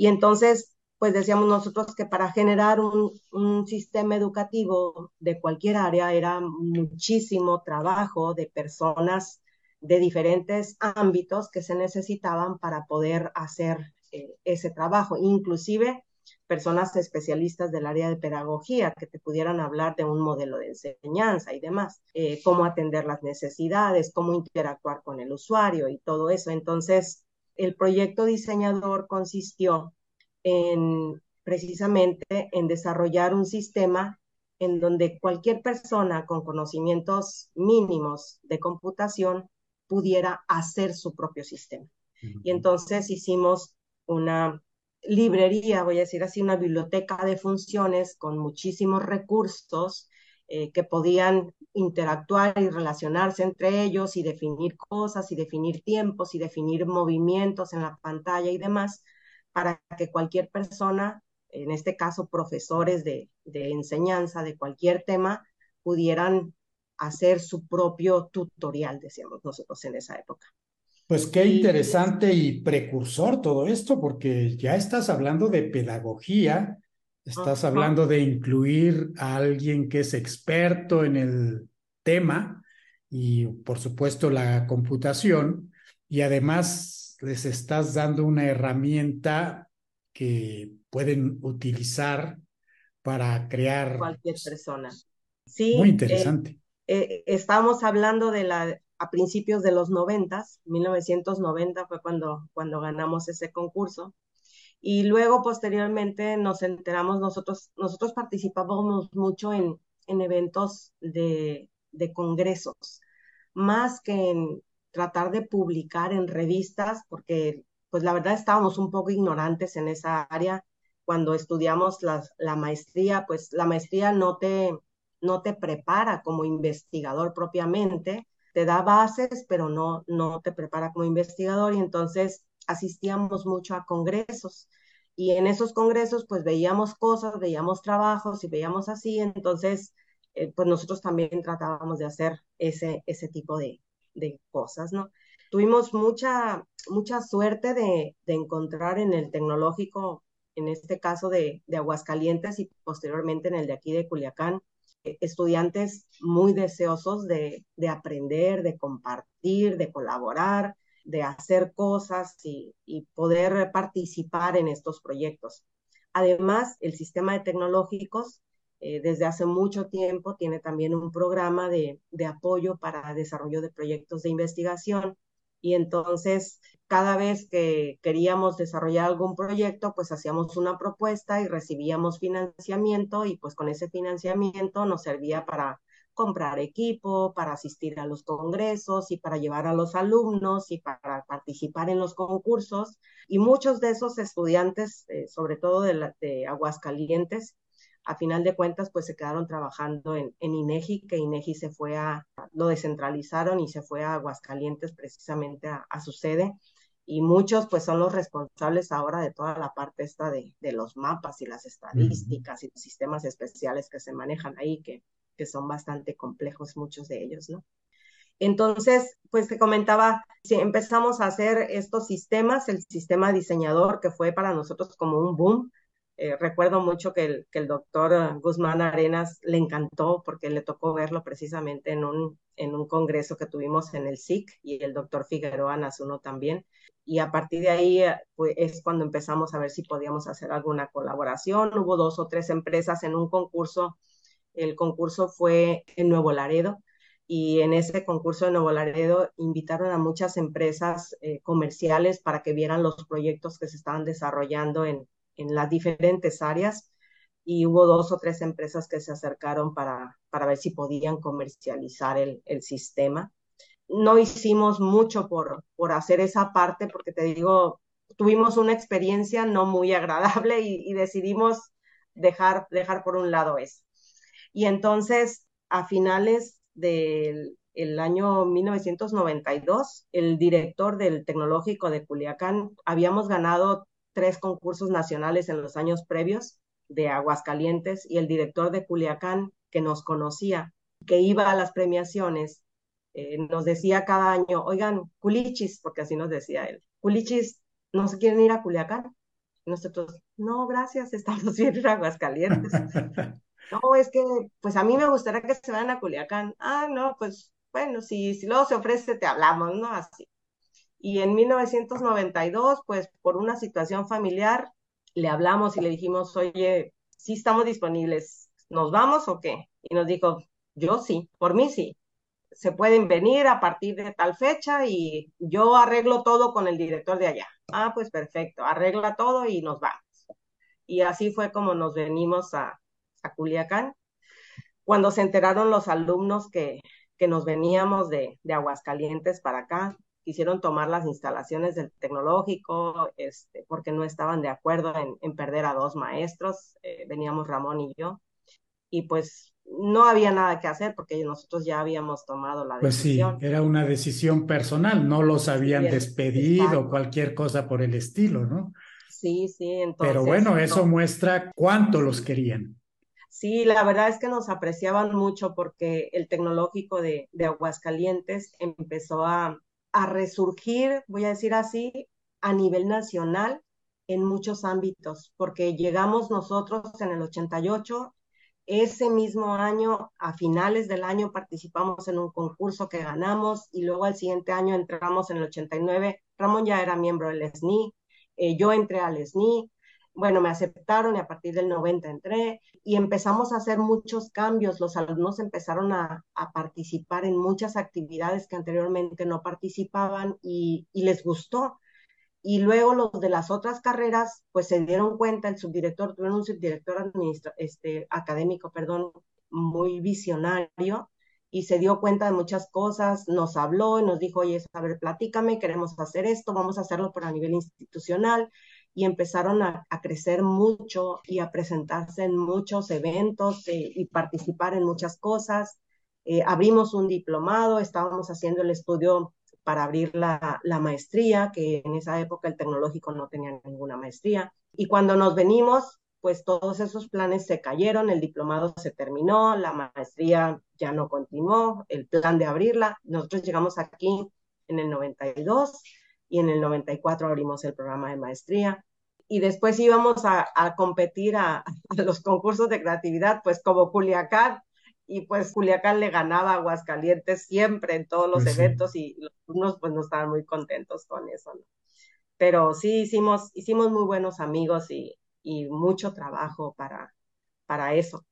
Y entonces, pues decíamos nosotros que para generar un, un sistema educativo de cualquier área era muchísimo trabajo de personas de diferentes ámbitos que se necesitaban para poder hacer eh, ese trabajo, inclusive personas especialistas del área de pedagogía que te pudieran hablar de un modelo de enseñanza y demás, eh, cómo atender las necesidades, cómo interactuar con el usuario y todo eso. Entonces, el proyecto diseñador consistió en precisamente en desarrollar un sistema en donde cualquier persona con conocimientos mínimos de computación pudiera hacer su propio sistema. Y entonces hicimos una librería, voy a decir así, una biblioteca de funciones con muchísimos recursos eh, que podían interactuar y relacionarse entre ellos y definir cosas y definir tiempos y definir movimientos en la pantalla y demás, para que cualquier persona, en este caso profesores de, de enseñanza de cualquier tema, pudieran hacer su propio tutorial, decíamos nosotros en esa época. Pues qué interesante y precursor todo esto, porque ya estás hablando de pedagogía, estás hablando de incluir a alguien que es experto en el tema y por supuesto la computación, y además les estás dando una herramienta que pueden utilizar para crear... Cualquier persona. Sí. Muy interesante. Eh, eh, estamos hablando de la a principios de los 90, 1990 fue cuando, cuando ganamos ese concurso. Y luego, posteriormente, nos enteramos, nosotros, nosotros participábamos mucho en, en eventos de, de congresos, más que en tratar de publicar en revistas, porque pues la verdad estábamos un poco ignorantes en esa área. Cuando estudiamos la, la maestría, pues la maestría no te, no te prepara como investigador propiamente, te da bases, pero no, no te prepara como investigador y entonces asistíamos mucho a congresos y en esos congresos pues veíamos cosas, veíamos trabajos y veíamos así, entonces eh, pues nosotros también tratábamos de hacer ese, ese tipo de, de cosas, ¿no? Tuvimos mucha, mucha suerte de, de, encontrar en el tecnológico, en este caso de, de Aguascalientes y posteriormente en el de aquí de Culiacán, eh, estudiantes muy deseosos de, de, aprender, de compartir, de colaborar, de hacer cosas y, poder participar en estos proyectos. Además, el sistema de tecnológicos eh, desde hace mucho tiempo tiene también un programa de, de apoyo para desarrollo de proyectos de investigación y entonces cada vez que queríamos desarrollar algún proyecto, pues hacíamos una propuesta y recibíamos financiamiento y pues con ese financiamiento nos servía para comprar equipo, para asistir a los congresos y para llevar a los alumnos y para participar en los concursos. Y muchos de esos estudiantes, eh, sobre todo de, de Aguascalientes, a final de cuentas, pues se quedaron trabajando en, en INEGI, que INEGI se fue a, lo descentralizaron y se fue a Aguascalientes precisamente a, a su sede. Y muchos, pues, son los responsables ahora de toda la parte esta de, de los mapas y las estadísticas y los sistemas especiales que se manejan ahí, que, que son bastante complejos muchos de ellos, ¿no? Entonces, pues te comentaba, si empezamos a hacer estos sistemas, el sistema diseñador, que fue para nosotros como un boom, eh, recuerdo mucho que el, doctor Guzmán Arenas le encantó porque le tocó verlo precisamente en un, en un congreso que tuvimos en el SIC y el doctor Figueroa uno también. Y a partir de ahí pues, es cuando empezamos a ver si podíamos hacer alguna colaboración. Hubo dos o tres empresas en un concurso El concurso fue en Nuevo Laredo y en ese concurso de Nuevo Laredo invitaron a muchas empresas eh, comerciales para que vieran los proyectos que se estaban desarrollando en, en las diferentes áreas y hubo dos o tres empresas que se acercaron para, para ver si podían comercializar el, el sistema. No hicimos mucho por, por hacer esa parte porque te digo, tuvimos una experiencia no muy agradable y, decidimos dejar, dejar por un lado eso. Y entonces, a finales del el año 1992, el director del Tecnológico de Culiacán, habíamos ganado tres concursos nacionales en los años previos de Aguascalientes y el director de Culiacán, que nos conocía, que iba a las premiaciones, eh, nos decía cada año, oigan, culichis, porque así nos decía él, culichis, ¿no se quieren ir a Culiacán? nosotros, no, gracias, estamos bien en Aguascalientes. no, es que, pues a mí me gustaría que se vayan a Culiacán. Ah, no, pues bueno, si, si luego se ofrece, te hablamos, ¿no? Así. Y en 1992, pues por una situación familiar, le hablamos y le dijimos, oye, sí estamos disponibles, ¿nos vamos o qué? Y nos dijo, yo sí, por mí sí se pueden venir a partir de tal fecha y yo arreglo todo con el director de allá. Ah, pues perfecto, arregla todo y nos vamos. Y así fue como nos venimos a, a Culiacán. Cuando se enteraron los alumnos que, que nos veníamos de, de Aguascalientes para acá, quisieron tomar las instalaciones del tecnológico, este, porque no estaban de acuerdo en, en perder a dos maestros, eh, veníamos Ramón y yo, y pues no había nada que hacer porque nosotros ya habíamos tomado la decisión. Pues sí, era una decisión personal, no los habían despedido, cualquier cosa por el estilo, ¿no? Sí, sí, entonces. Pero bueno, eso muestra cuánto los querían. Sí, la verdad es que nos apreciaban mucho porque el tecnológico de, de Aguascalientes empezó a, a resurgir, voy a decir así, a nivel nacional en muchos ámbitos, porque llegamos nosotros en el 88 ese mismo año, a finales del año, participamos en un concurso que ganamos y luego al siguiente año entramos en el 89. Ramón ya era miembro del SNI, eh, yo entré al SNI, bueno, me aceptaron y a partir del 90 entré y empezamos a hacer muchos cambios. Los alumnos empezaron a, participar en muchas actividades que anteriormente no participaban y les gustó y luego los de las otras carreras, pues se dieron cuenta, el subdirector, tuvieron un subdirector este, académico, perdón, muy visionario, y se dio cuenta de muchas cosas, nos habló y nos dijo, oye, a ver, platícame, queremos hacer esto, vamos a hacerlo por a nivel institucional, y empezaron a, crecer mucho y a presentarse en muchos eventos eh, y participar en muchas cosas. Eh, abrimos un diplomado, estábamos haciendo el estudio para abrir la, la, maestría, que en esa época el tecnológico no tenía ninguna maestría. Y cuando nos venimos, pues todos esos planes se cayeron, el diplomado se terminó, la maestría ya no continuó, el plan de abrirla. Nosotros llegamos aquí en el 92 y en el 94 abrimos el programa de maestría. Y después íbamos a, a competir a, a, los concursos de creatividad, pues como Culiacán, y pues Culiacán le ganaba a Aguascalientes siempre en todos los pues eventos y los alumnos pues no estaban muy contentos con eso, ¿no? Pero sí hicimos, hicimos muy buenos amigos y, y mucho trabajo para, para eso.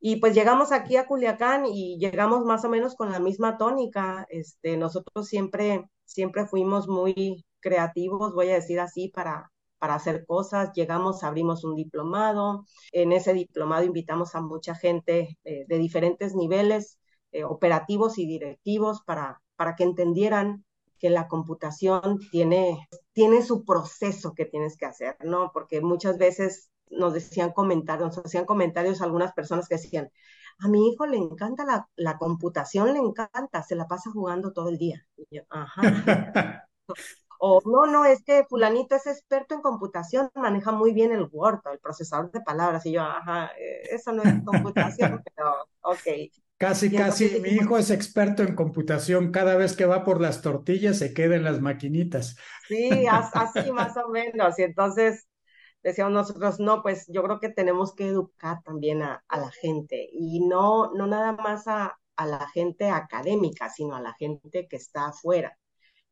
Y pues llegamos aquí a Culiacán y llegamos más o menos con la misma tónica. Este, nosotros siempre, siempre fuimos muy creativos, voy a decir así, para, para hacer cosas. Llegamos, abrimos un diplomado. En ese diplomado invitamos a mucha gente eh, de diferentes niveles eh, operativos y directivos para, para que entendieran que la computación tiene, tiene su proceso que tienes que hacer, ¿no? Porque muchas veces nos decían comentarios, nos hacían comentarios algunas personas que decían, a mi hijo le encanta la, la computación, le encanta, se la pasa jugando todo el día. Y yo, ajá. O no, no, es que fulanito es experto en computación, maneja muy bien el Word, el procesador de palabras. Y yo, ajá, eh, eso no es computación, pero ok. Casi, casi, mi hijo es experto en computación. Cada vez que va por las tortillas se queda en las maquinitas. Sí, así más o menos. Y entonces decíamos nosotros, no, pues yo creo que tenemos que educar también a, a la gente y no, no nada más a, a la gente académica, sino a la gente que está afuera.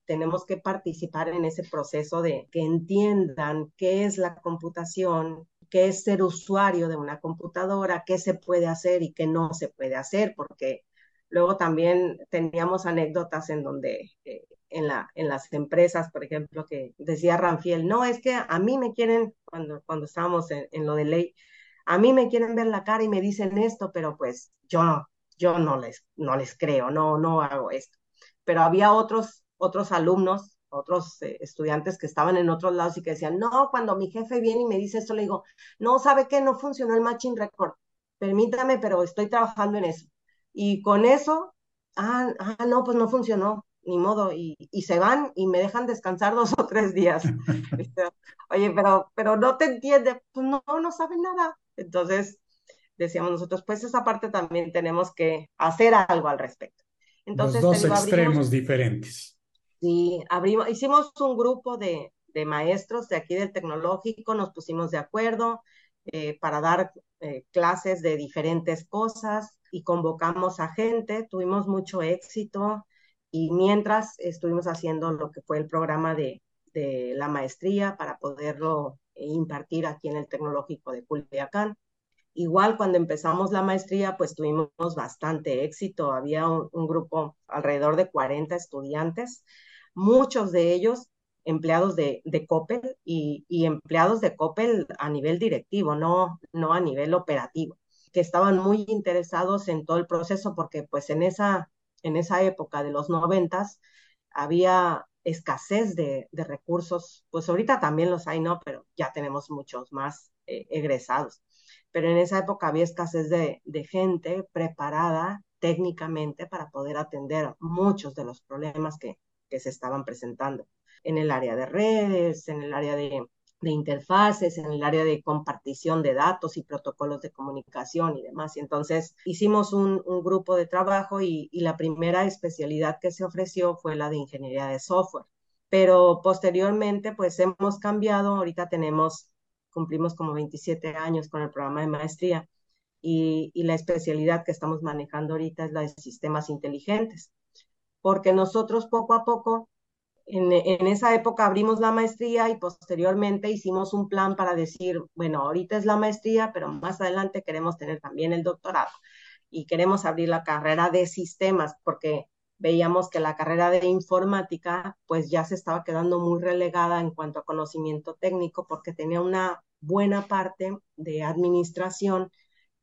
Tenemos que participar en ese proceso de que entiendan qué es la computación, qué es ser usuario de una computadora, qué se puede hacer y qué no se puede hacer, porque luego también teníamos anécdotas en donde eh, en, la, en las empresas, por ejemplo, que decía Ranfiel, no, es que a mí me quieren, cuando, cuando estábamos en, en, lo de ley, a mí me quieren ver la cara y me dicen esto, pero pues yo, yo no les, no les creo, no, no hago esto. Pero había otros, otros alumnos, otros eh, estudiantes que estaban en otros lados y que decían, no, cuando mi jefe viene y me dice esto, le digo, no, ¿sabe qué? No funcionó el matching record. Permítame, pero estoy trabajando en eso. Y con eso, ah, ah no, pues no funcionó ni modo, y, y, se van y me dejan descansar dos o tres días. Oye, pero, pero no te entiende, pues no, no saben nada. Entonces, decíamos nosotros, pues esa parte también tenemos que hacer algo al respecto. Entonces, Los dos extremos diferentes. Sí, abrimos, hicimos un grupo de, de, maestros de aquí del tecnológico, nos pusimos de acuerdo eh, para dar eh, clases de diferentes cosas y convocamos a gente, tuvimos mucho éxito, y mientras estuvimos haciendo lo que fue el programa de, de la maestría para poderlo impartir aquí en el Tecnológico de Culiacán. Igual cuando empezamos la maestría, pues tuvimos bastante éxito. Había un, un, grupo alrededor de 40 estudiantes, muchos de ellos empleados de, de Coppel y, y, empleados de Coppel a nivel directivo, no, no a nivel operativo, que estaban muy interesados en todo el proceso porque pues en esa en esa época de los noventas había escasez de, de, recursos, pues ahorita también los hay, ¿no? Pero ya tenemos muchos más eh, egresados. Pero en esa época había escasez de, de gente preparada técnicamente para poder atender muchos de los problemas que, que se estaban presentando en el área de redes, en el área de de interfaces, en el área de compartición de datos y protocolos de comunicación y demás. Y entonces hicimos un, un grupo de trabajo y, y, la primera especialidad que se ofreció fue la de ingeniería de software. Pero posteriormente, pues hemos cambiado, ahorita tenemos, cumplimos como 27 años con el programa de maestría y, y la especialidad que estamos manejando ahorita es la de sistemas inteligentes, porque nosotros poco a poco en, esa época abrimos la maestría y posteriormente hicimos un plan para decir, bueno, ahorita es la maestría, pero más adelante queremos tener también el doctorado y queremos abrir la carrera de sistemas porque veíamos que la carrera de informática pues ya se estaba quedando muy relegada en cuanto a conocimiento técnico porque tenía una buena parte de administración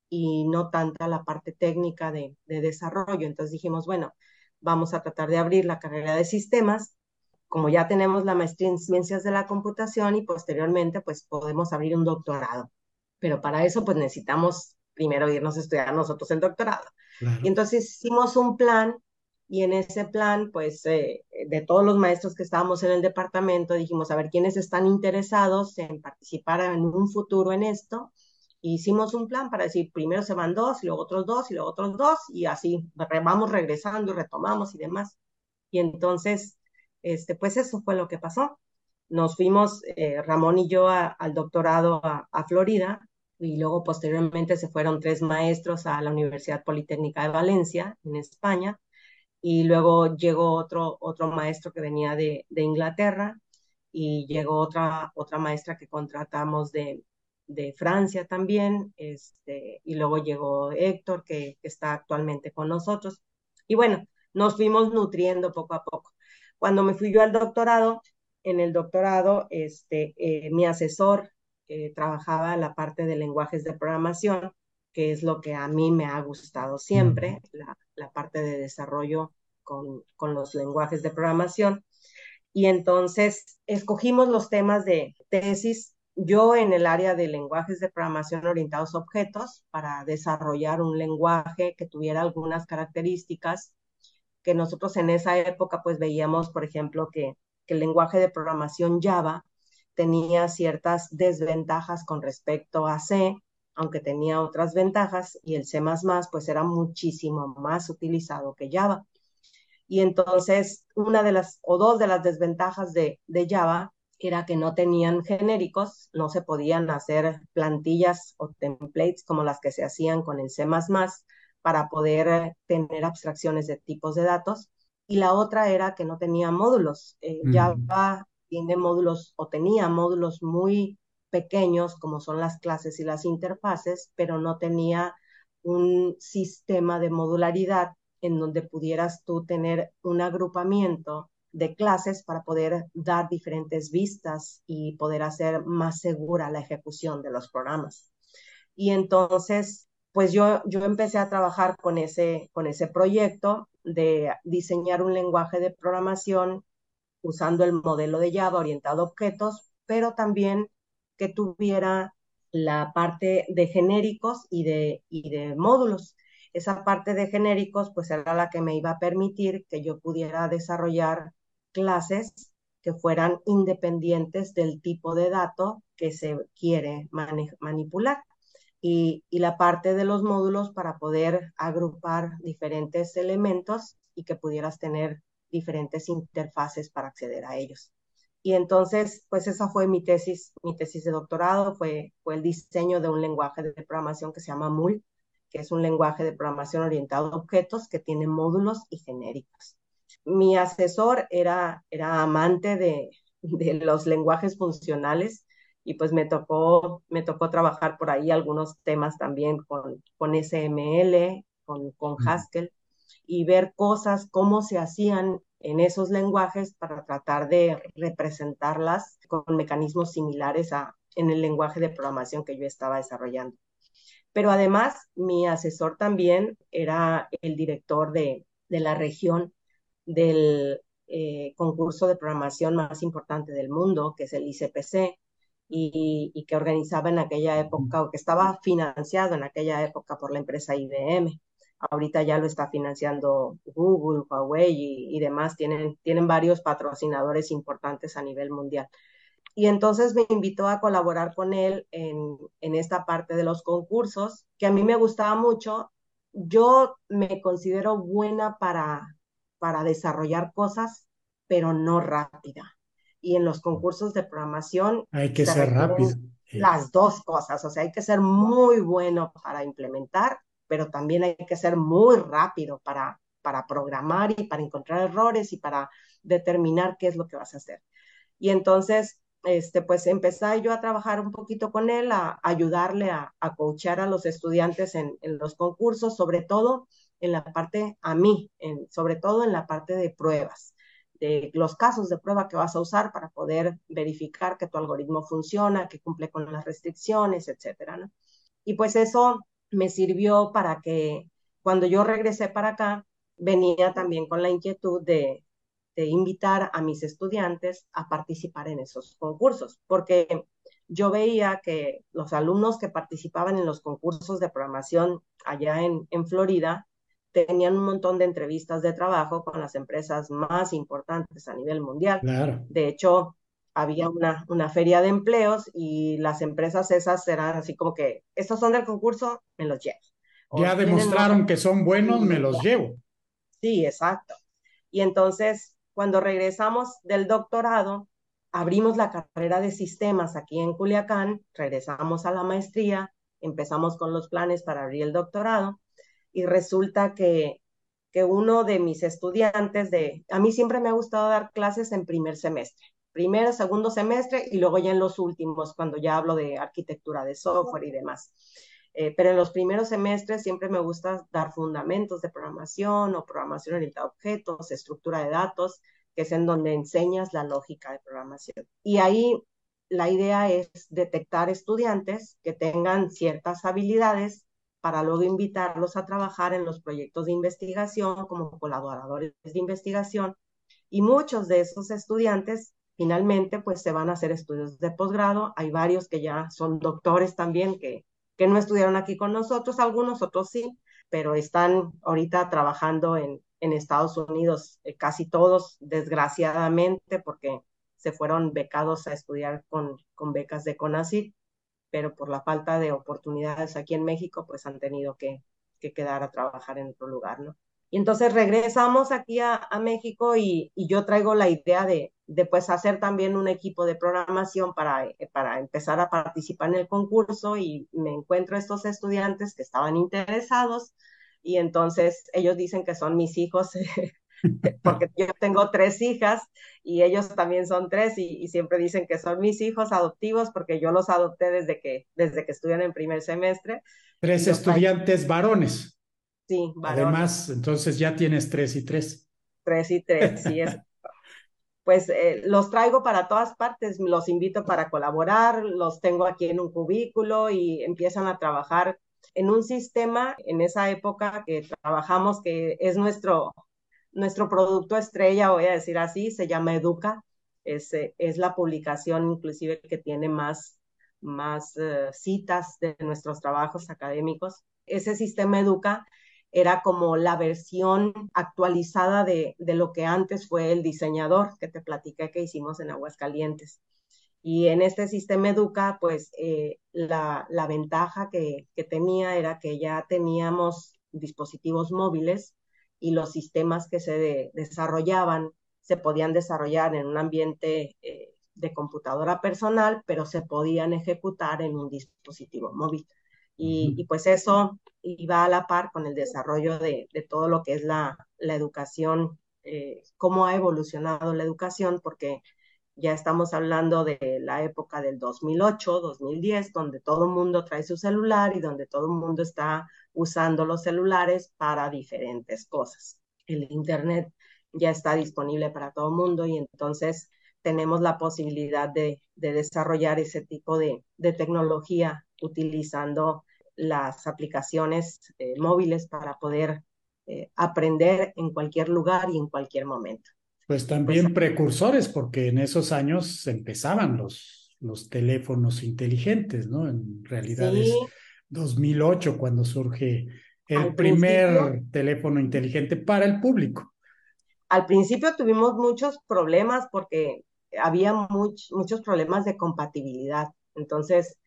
y no tanta la parte técnica de desarrollo. Entonces dijimos, bueno, vamos a tratar de abrir la carrera de sistemas como ya tenemos la maestría en ciencias de la computación y posteriormente pues podemos abrir un doctorado. Pero para eso pues necesitamos primero irnos a estudiar nosotros el doctorado. Claro. Y entonces hicimos un plan y en ese plan pues eh, de todos los maestros que estábamos en el departamento dijimos a ver quiénes están interesados en participar en un futuro en esto. Y hicimos un plan para decir primero se van dos, y luego otros dos, y luego otros dos, y así vamos regresando y retomamos y demás. Y entonces este, pues eso fue lo que pasó. Nos fuimos, eh, Ramón y yo, a, al doctorado a, Florida y luego posteriormente se fueron tres maestros a la Universidad Politécnica de Valencia, en España, y luego llegó otro, otro maestro que venía de, Inglaterra y llegó otra, otra maestra que contratamos de, de Francia también, este, y luego llegó Héctor, que está actualmente con nosotros. Y bueno, nos fuimos nutriendo poco a poco. Cuando me fui yo al doctorado, en el doctorado, este, eh, mi asesor eh, trabajaba la parte de lenguajes de programación, que es lo que a mí me ha gustado siempre, la, la parte de desarrollo con, con, los lenguajes de programación. Y entonces escogimos los temas de tesis, yo en el área de lenguajes de programación orientados a objetos, para desarrollar un lenguaje que tuviera algunas características que nosotros en esa época pues veíamos, por ejemplo, que, el lenguaje de programación Java tenía ciertas desventajas con respecto a C, aunque tenía otras ventajas, y el C++ pues era muchísimo más utilizado que Java. Y entonces, una de las, o dos de las desventajas de, de Java era que no tenían genéricos, no se podían hacer plantillas o templates como las que se hacían con el C++, para poder eh, tener abstracciones de tipos de datos. Y la otra era que no tenía módulos. Eh, mm. Java tiene módulos o tenía módulos muy pequeños como son las clases y las interfaces, pero no tenía un sistema de modularidad en donde pudieras tú tener un agrupamiento de clases para poder dar diferentes vistas y poder hacer más segura la ejecución de los programas. Y entonces, pues yo, yo empecé a trabajar con ese, con ese proyecto de diseñar un lenguaje de programación usando el modelo de Java orientado a objetos, pero también que tuviera la parte de genéricos y de, y de módulos. Esa parte de genéricos, pues era la que me iba a permitir que yo pudiera desarrollar clases que fueran independientes del tipo de dato que se quiere manipular. Y, la parte de los módulos para poder agrupar diferentes elementos y que pudieras tener diferentes interfaces para acceder a ellos. Y entonces, pues esa fue mi tesis, mi tesis de doctorado, fue, fue el diseño de un lenguaje de programación que se llama MUL, que es un lenguaje de programación orientado a objetos que tiene módulos y genéricos. Mi asesor era, era amante de, de los lenguajes funcionales y pues me tocó, me tocó trabajar por ahí algunos temas también con, con SML, con, con Haskell y ver cosas, cómo se hacían en esos lenguajes para tratar de representarlas con mecanismos similares a en el lenguaje de programación que yo estaba desarrollando. Pero además, mi asesor también era el director de, de la región del eh, concurso de programación más importante del mundo, que es el ICPC, y, y, que organizaba en aquella época, o que estaba financiado en aquella época por la empresa IBM ahorita ya lo está financiando Google, Huawei y, demás, tienen, tienen varios patrocinadores importantes a nivel mundial. Y entonces me invitó a colaborar con él en, en esta parte de los concursos, que a mí me gustaba mucho. Yo me considero buena para, para desarrollar cosas, pero no rápida. Y en los concursos de programación... Hay que ser rápido. Las dos cosas, o sea, hay que ser muy bueno para implementar pero también hay que ser muy rápido para, para programar y para encontrar errores y para determinar qué es lo que vas a hacer. Y entonces, este, pues empecé yo a trabajar un poquito con él, a, ayudarle a, a coachar a los estudiantes en, en, los concursos, sobre todo en la parte, a mí, en, sobre todo en la parte de pruebas, de los casos de prueba que vas a usar para poder verificar que tu algoritmo funciona, que cumple con las restricciones, etcétera, ¿no? Y pues eso me sirvió para que cuando yo regresé para acá, venía también con la inquietud de, invitar a mis estudiantes a participar en esos concursos, porque yo veía que los alumnos que participaban en los concursos de programación allá en Florida tenían un montón de entrevistas de trabajo con las empresas más importantes a nivel mundial. Claro. De hecho, había una, una feria de empleos y las empresas esas eran así como que, estos son del concurso, me los llevo. O ya demostraron que son buenos, me los llevo. Sí, exacto. Y entonces, cuando regresamos del doctorado, abrimos la carrera de sistemas aquí en Culiacán, regresamos a la maestría, empezamos con los planes para abrir el doctorado y resulta que, que uno de mis estudiantes de, a mí siempre me ha gustado dar clases en primer semestre primero, segundo semestre y luego ya en los últimos, cuando ya hablo de arquitectura de software y demás. Eh, pero en los primeros semestres siempre me gusta dar fundamentos de programación o programación orientada a objetos, estructura de datos, que es en donde enseñas la lógica de programación. Y ahí la idea es detectar estudiantes que tengan ciertas habilidades para luego invitarlos a trabajar en los proyectos de investigación como colaboradores de investigación. Y muchos de esos estudiantes finalmente pues se van a hacer estudios de posgrado. Hay varios que ya son doctores también que, que no estudiaron aquí con nosotros, algunos otros sí, pero están ahorita trabajando en, en Estados Unidos, eh, casi todos, desgraciadamente, porque se fueron becados a estudiar con, con becas de CONACYT, pero por la falta de oportunidades aquí en México, pues han tenido que, que quedar a trabajar en otro lugar, ¿no? Y entonces regresamos aquí a, a México y, y, yo traigo la idea de, de pues hacer también un equipo de programación para, eh, para empezar a participar en el concurso y me encuentro estos estudiantes que estaban interesados y entonces ellos dicen que son mis hijos porque yo tengo tres hijas y ellos también son tres y, siempre dicen que son mis hijos adoptivos porque yo los adopté desde que, desde que estudian en primer semestre. Tres estudiantes varones. Sí, varones. Además, entonces ya tienes tres y tres. Tres y tres, sí es. pues eh, los traigo para todas partes, los invito para colaborar, los tengo aquí en un cubículo y empiezan a trabajar en un sistema en esa época que trabajamos, que es nuestro, nuestro producto estrella, voy a decir así, se llama Educa, es, es la publicación inclusive que tiene más, más eh, citas de nuestros trabajos académicos. Ese sistema Educa era como la versión actualizada de, de, lo que antes fue el diseñador que te platiqué que hicimos en Aguascalientes. Y en este sistema Educa, pues eh, la, la, ventaja que, que, tenía era que ya teníamos dispositivos móviles y los sistemas que se desarrollaban se podían desarrollar en un ambiente eh, de computadora personal, pero se podían ejecutar en un dispositivo móvil. Y, y, pues eso iba a la par con el desarrollo de, de todo lo que es la, la educación, eh, cómo ha evolucionado la educación, porque ya estamos hablando de la época del 2008, 2010, donde todo el mundo trae su celular y donde todo el mundo está usando los celulares para diferentes cosas. El Internet ya está disponible para todo el mundo y entonces tenemos la posibilidad de, de desarrollar ese tipo de, de, tecnología utilizando las aplicaciones eh, móviles para poder eh, aprender en cualquier lugar y en cualquier momento. Pues también pues, precursores, porque en esos años empezaban los, los teléfonos inteligentes, ¿no? En realidad es 2008 cuando surge el primer teléfono inteligente para el público. Al principio tuvimos muchos problemas porque había much, muchos problemas de compatibilidad. Entonces,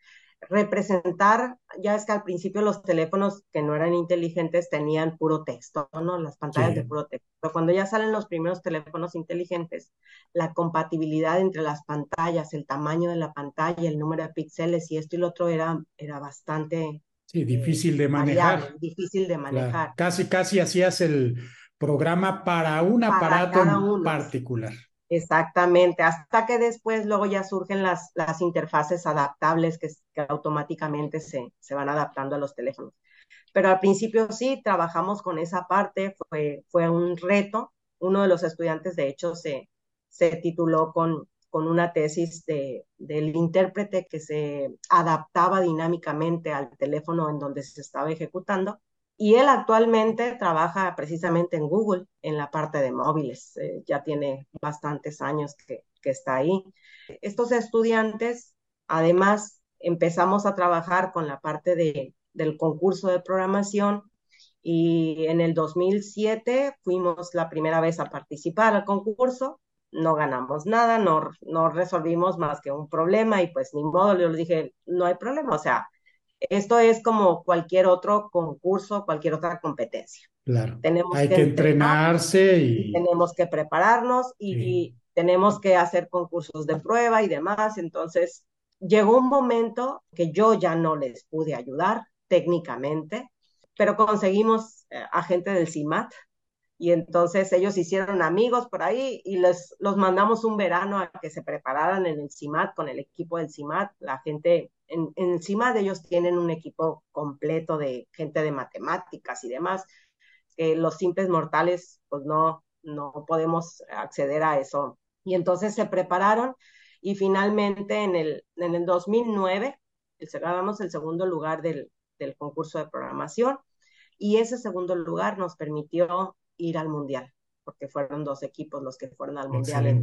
representar, ya es que al principio los teléfonos que no eran inteligentes tenían puro texto, ¿no? Las pantallas sí. de puro texto. Pero cuando ya salen los primeros teléfonos inteligentes, la compatibilidad entre las pantallas, el tamaño de la pantalla, el número de píxeles y esto y lo otro era, era bastante... Sí, difícil eh, de manejar. Variable, difícil de manejar. Casi, casi hacías el programa para un para aparato en particular. Exactamente, hasta que después luego ya surgen las, interfaces adaptables que, automáticamente se, van adaptando a los teléfonos. Pero al principio sí, trabajamos con esa parte, fue, un reto. Uno de los estudiantes, de hecho, se, tituló con, una tesis de, del intérprete que se adaptaba dinámicamente al teléfono en donde se estaba ejecutando. Y él actualmente trabaja precisamente en Google, en la parte de móviles. Eh, ya tiene bastantes años que, está ahí. Estos estudiantes, además, empezamos a trabajar con la parte de, del concurso de programación y en el 2007 fuimos la primera vez a participar al concurso. No ganamos nada, no, no resolvimos más que un problema y pues ni modo, yo les dije, no hay problema, o sea, esto es como cualquier otro concurso, cualquier otra competencia. Claro. Tenemos Hay que, que entrenarse y... y... Tenemos que prepararnos y, sí. y, tenemos que hacer concursos de prueba y demás. Entonces, llegó un momento que yo ya no les pude ayudar técnicamente, pero conseguimos eh, a gente del CIMAT y entonces ellos hicieron amigos por ahí y les los mandamos un verano a que se prepararan en el CIMAT con el equipo del CIMAT. La gente en, en CIMAT ellos tienen un equipo completo de gente de matemáticas y demás. Eh, los simples mortales pues no, no podemos acceder a eso. Y entonces se prepararon y finalmente en el, en el 2009 ganamos el segundo lugar del, del concurso de programación y ese segundo lugar nos permitió ir al mundial porque fueron dos equipos los que fueron al mundial. En,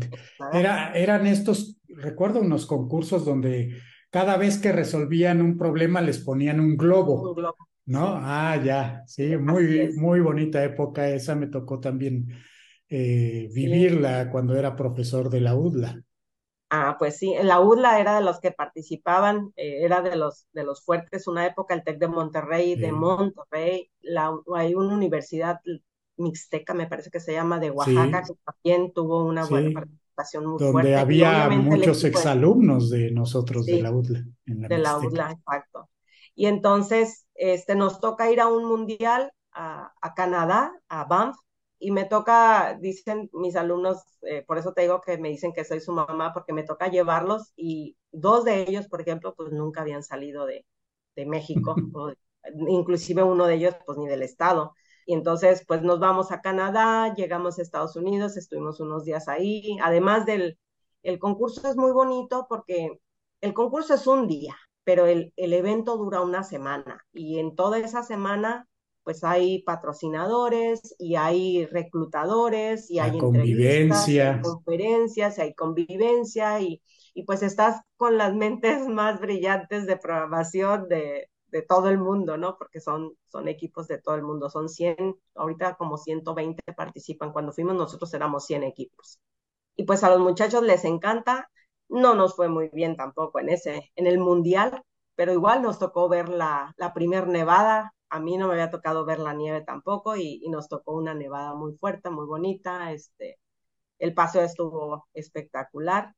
Era, eran estos, recuerdo unos concursos donde cada vez que resolvían un problema les ponían un globo. Un globo. ¿No? Sí. Ah, ya, sí, muy, muy bonita época esa, me tocó también eh, vivirla sí. cuando era profesor de la UDLA. Ah, pues sí, la UDLA era de los que participaban, eh, era de los, de los fuertes, una época el TEC de Monterrey, sí. de Monterrey, la, hay una universidad mixteca, me parece que se llama, de Oaxaca, sí. que también tuvo una buena sí. participación muy Donde fuerte. Donde había muchos exalumnos de nosotros sí, de la UDLA. La de la UDLA, exacto. Y entonces este, nos toca ir a un mundial a, a Canadá, a Banff, y me toca, dicen mis alumnos, eh, por eso te digo que me dicen que soy su mamá, porque me toca llevarlos y dos de ellos, por ejemplo, pues nunca habían salido de, de México, inclusive uno de ellos, pues ni del estado. Y entonces, pues nos vamos a Canadá, llegamos a Estados Unidos, estuvimos unos días ahí. Además del el concurso es muy bonito porque el concurso es un día, pero el, el evento dura una semana y en toda esa semana pues hay patrocinadores y hay reclutadores y hay convivencia. conferencias, hay convivencia y, y pues estás con las mentes más brillantes de programación de, de todo el mundo, ¿no? Porque son, son equipos de todo el mundo, son 100, ahorita como 120 participan, cuando fuimos nosotros éramos 100 equipos. Y pues a los muchachos les encanta, no nos fue muy bien tampoco en ese, en el mundial, pero igual nos tocó ver la, la primer nevada, a mí no me había tocado ver la nieve tampoco y, y nos tocó una nevada muy fuerte, muy bonita, este, el paseo estuvo espectacular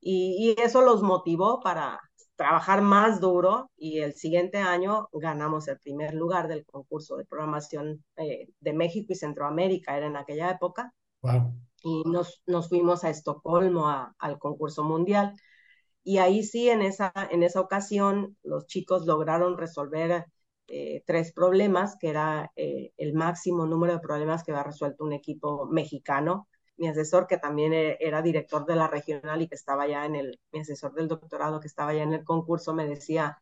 y, y eso los motivó para, trabajar más duro y el siguiente año ganamos el primer lugar del concurso de programación eh, de México y Centroamérica, era en aquella época. Wow. Y nos, nos fuimos a Estocolmo al concurso mundial. Y ahí sí, en esa, en esa ocasión, los chicos lograron resolver eh, tres problemas, que era eh, el máximo número de problemas que había resuelto un equipo mexicano mi asesor, que también e, era director de la regional y que estaba ya en el, mi asesor del doctorado, que estaba ya en el concurso, me decía,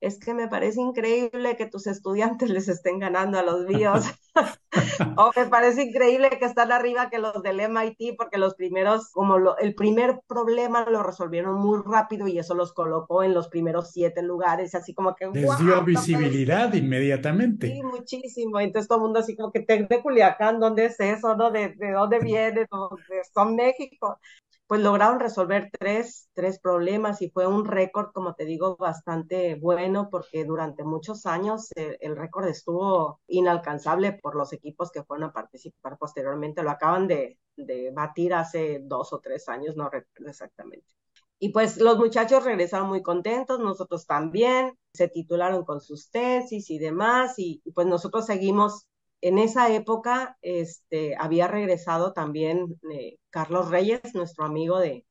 es que me parece increíble que tus estudiantes les estén ganando a los míos. o me parece increíble que están arriba que los del MIT, porque los primeros, como lo, el primer problema lo resolvieron muy rápido y eso los colocó en los primeros siete lugares, así como que... Les dio visibilidad inmediatamente. Sí, muchísimo. Entonces todo el mundo así como que, de Culiacán, ¿dónde es eso? ¿no? ¿De, de dónde viene? ¿Dónde son México? Pues lograron resolver tres, tres problemas y fue un récord, como te digo, bastante bueno porque durante muchos años eh, el récord estuvo inalcanzable por los equipos que fueron a participar posteriormente. Lo acaban de, de batir hace dos o tres años, no recuerdo exactamente. Y pues los muchachos regresaron muy contentos, nosotros también, se titularon con sus tesis y demás, y, y pues nosotros seguimos en esa época este, había regresado también eh, Carlos Reyes, nuestro amigo de,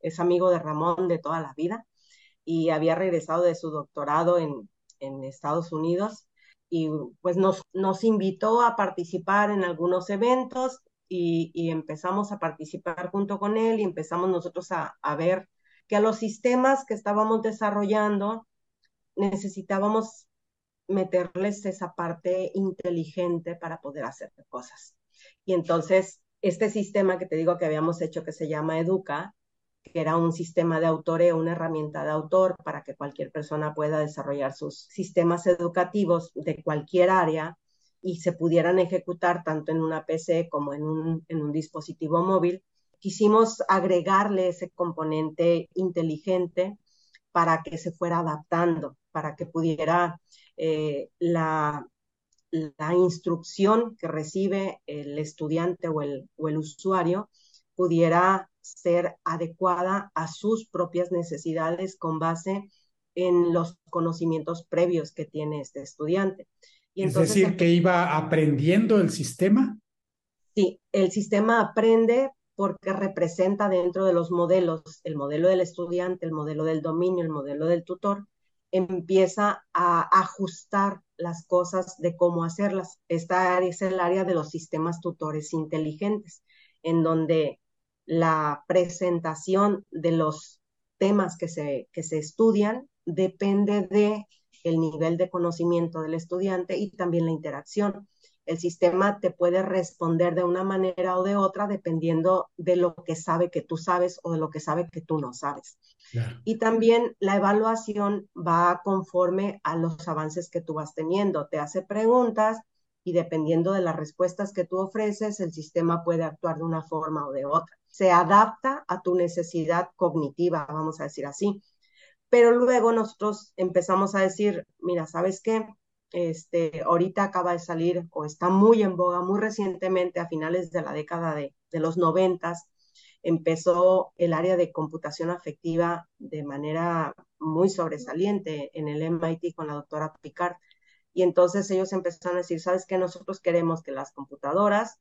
es amigo de Ramón de toda la vida, y había regresado de su doctorado en, en Estados Unidos y pues nos, invitó a participar en algunos eventos y, empezamos a participar junto con él y empezamos nosotros a ver que a los sistemas que estábamos desarrollando necesitábamos meterles esa parte inteligente para poder hacer cosas. Y entonces, este sistema que te digo que habíamos hecho que se llama Educa, que era un sistema de autoreo, una herramienta de autor para que cualquier persona pueda desarrollar sus sistemas educativos de cualquier área y se pudieran ejecutar tanto en una PC como en un, en un dispositivo móvil, quisimos agregarle ese componente inteligente para que se fuera adaptando, para que pudiera eh, la, la, instrucción que recibe el estudiante o el, o el usuario pudiera ser adecuada a sus propias necesidades con base en los conocimientos previos que tiene este estudiante. Y es decir, que iba aprendiendo el sistema. Sí, el sistema aprende porque representa dentro de los modelos, el modelo del estudiante, el modelo del dominio, el modelo del tutor, empieza a ajustar las cosas de cómo hacerlas. Esta es el área de los sistemas tutores inteligentes, en donde la presentación de los temas que se, que se estudian depende de el nivel de conocimiento del estudiante y también la interacción. El sistema te puede responder de una manera o de otra dependiendo de lo que sabe que tú sabes o de lo que sabe que tú no sabes. Y también la evaluación va conforme a los avances que tú vas teniendo. Te hace preguntas y dependiendo de las respuestas que tú ofreces, el sistema puede actuar de una forma o de otra. Se adapta a tu necesidad cognitiva, vamos a decir así. Pero luego nosotros empezamos a decir, mira, ¿sabes qué? Este, ahorita acaba de salir o está muy en boga, muy recientemente, a finales de la década de, de los noventas, empezó el área de computación afectiva de manera muy sobresaliente en el MIT con la doctora Picard. Y entonces ellos empezaron a decir, ¿sabes qué? Nosotros queremos que las computadoras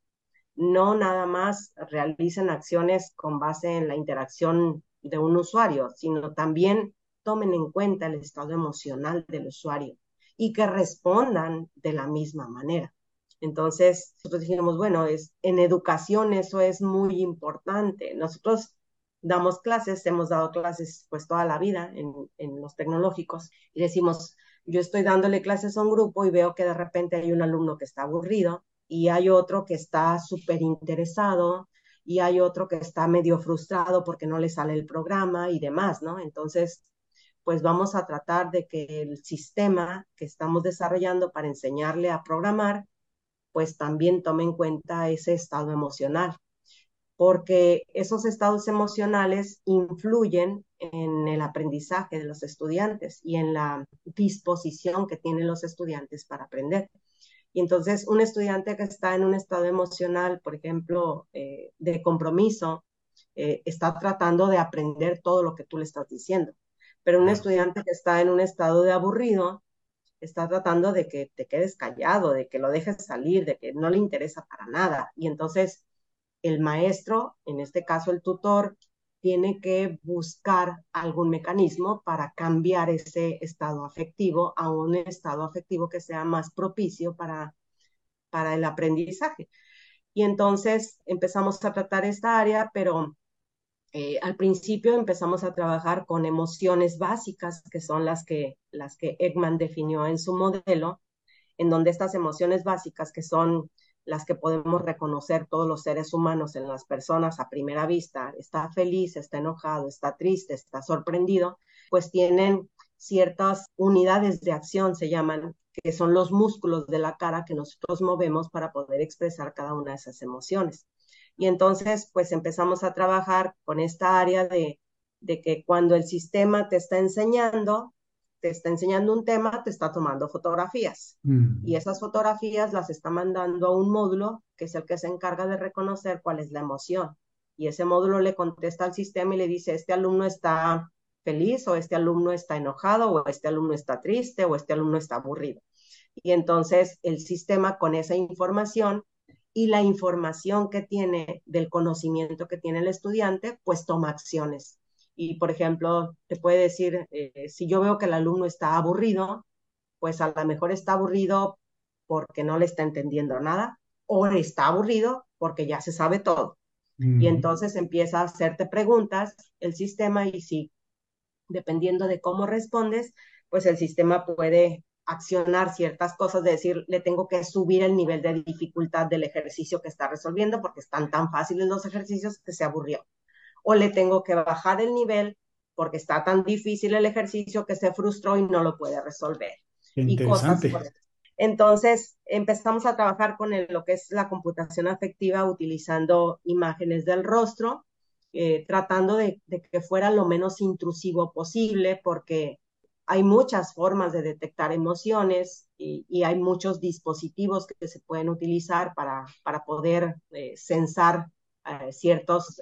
no nada más realicen acciones con base en la interacción de un usuario, sino también tomen en cuenta el estado emocional del usuario y que respondan de la misma manera. Entonces, nosotros dijimos, bueno, es, en educación eso es muy importante. Nosotros damos clases, hemos dado clases pues toda la vida en, en los tecnológicos y decimos, yo estoy dándole clases a un grupo y veo que de repente hay un alumno que está aburrido y hay otro que está súper interesado y hay otro que está medio frustrado porque no le sale el programa y demás, ¿no? Entonces, pues vamos a tratar de que el sistema que estamos desarrollando para enseñarle a programar, pues también tome en cuenta ese estado emocional, porque esos estados emocionales influyen en el aprendizaje de los estudiantes y en la disposición que tienen los estudiantes para aprender. Y entonces un estudiante que está en un estado emocional, por ejemplo, eh, de compromiso, eh, está tratando de aprender todo lo que tú le estás diciendo. Pero un estudiante que está en un estado de aburrido, está tratando de que te quedes callado, de que lo dejes salir, de que no le interesa para nada. Y entonces el maestro, en este caso el tutor, tiene que buscar algún mecanismo para cambiar ese estado afectivo a un estado afectivo que sea más propicio para, para el aprendizaje. Y entonces empezamos a tratar esta área, pero eh, al principio empezamos a trabajar con emociones básicas, que son las que, las definió en su modelo, en donde estas emociones básicas, que son las que podemos reconocer todos los seres humanos en las personas a primera vista, está feliz, está enojado, está triste, está sorprendido, pues tienen ciertas unidades de acción, se llaman, que son los músculos de la cara que nosotros movemos para poder expresar cada una de esas emociones. Y entonces, pues empezamos a trabajar con esta área de, de que cuando el sistema te está enseñando, te está enseñando un tema, te está tomando fotografías. Mm. Y esas fotografías las está mandando a un módulo que es el que se encarga de reconocer cuál es la emoción. Y ese módulo le contesta al sistema y le dice, este alumno está feliz o este alumno está enojado o este alumno está triste o este alumno está aburrido. Y entonces el sistema con esa información y la información que tiene del conocimiento que tiene el estudiante, pues toma acciones y, por ejemplo, te puede decir, eh, si yo veo que el alumno está aburrido, pues a lo mejor está aburrido porque no le está entendiendo nada o está aburrido porque ya se sabe todo. Y entonces empieza a hacerte preguntas el sistema y si, dependiendo de cómo respondes, pues el sistema puede accionar ciertas cosas, de decir, le tengo que subir el nivel de dificultad del ejercicio que está resolviendo porque están tan fáciles los ejercicios que se aburrió o le tengo que bajar el nivel porque está tan difícil el ejercicio que se frustró y no lo puede resolver. Interesante. Entonces empezamos a trabajar con lo que es la computación afectiva utilizando imágenes del rostro, eh, tratando de, que fuera lo menos intrusivo posible porque hay muchas formas de detectar emociones y, hay muchos dispositivos que se pueden utilizar para, para poder eh, censar eh, ciertos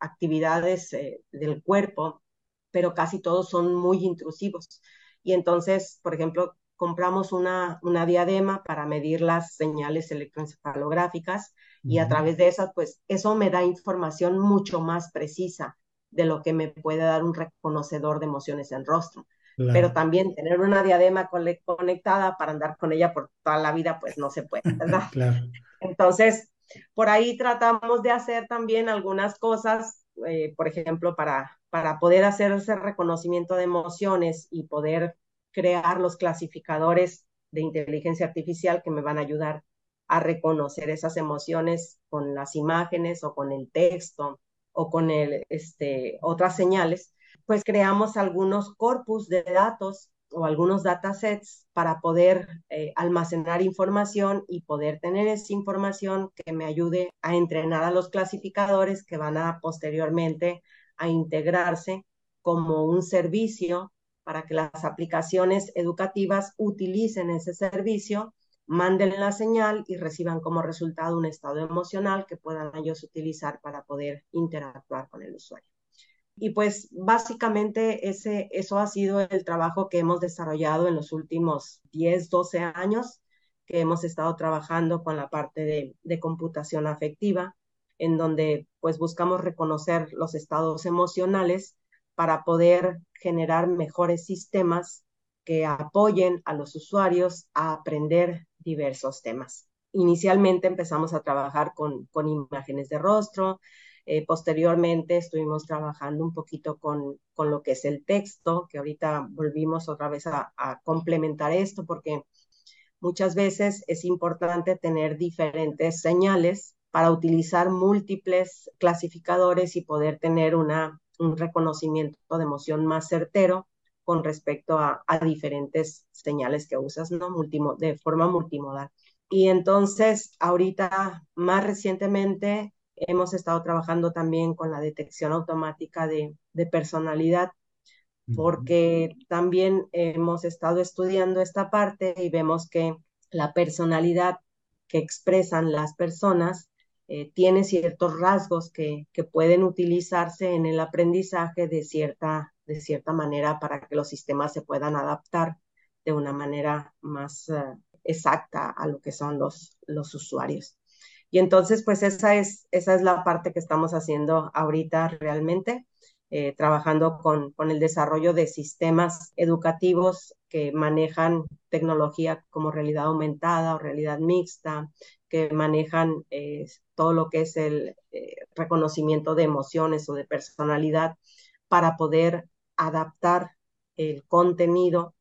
actividades eh, del cuerpo, pero casi todos son muy intrusivos. Y entonces, por ejemplo, compramos una, una diadema para medir las señales electroencefalográficas y a través de esas, pues eso me da información mucho más precisa de lo que me puede dar un reconocedor de emociones en rostro. Pero también tener una diadema conectada para andar con ella por toda la vida, pues no se puede, ¿verdad? claro. Entonces, por ahí tratamos de hacer también algunas cosas, eh, por ejemplo, para, para poder hacer ese reconocimiento de emociones y poder crear los clasificadores de inteligencia artificial que me van a ayudar a reconocer esas emociones con las imágenes o con el texto o con el, este, otras señales, pues creamos algunos corpus de datos o algunos datasets para poder eh, almacenar información y poder tener esa información que me ayude a entrenar a los clasificadores que van a posteriormente a integrarse como un servicio para que las aplicaciones educativas utilicen ese servicio, manden la señal y reciban como resultado un estado emocional que puedan ellos utilizar para poder interactuar con el usuario. Y pues básicamente ese, eso ha sido el trabajo que hemos desarrollado en los últimos 10, 12 años, que hemos estado trabajando con la parte de, de computación afectiva, en donde pues buscamos reconocer los estados emocionales para poder generar mejores sistemas que apoyen a los usuarios a aprender diversos temas. Inicialmente empezamos a trabajar con, con imágenes de rostro, eh, posteriormente estuvimos trabajando un poquito con, con, lo que es el texto, que ahorita volvimos otra vez a, complementar esto porque muchas veces es importante tener diferentes señales para utilizar múltiples clasificadores y poder tener una, un reconocimiento de emoción más certero con respecto a, a diferentes señales que usas, ¿no? Multimo, de forma multimodal. Y entonces, ahorita, más recientemente, hemos estado trabajando también con la detección automática de, de personalidad, porque también hemos estado estudiando esta parte y vemos que la personalidad que expresan las personas eh, tiene ciertos rasgos que, que, pueden utilizarse en el aprendizaje de cierta, de cierta manera para que los sistemas se puedan adaptar de una manera más uh, exacta a lo que son los, los usuarios. Y entonces, pues esa es, esa es la parte que estamos haciendo ahorita realmente, eh, trabajando con, con el desarrollo de sistemas educativos que manejan tecnología como realidad aumentada o realidad mixta, que manejan eh, todo lo que es el eh, reconocimiento de emociones o de personalidad para poder adaptar el contenido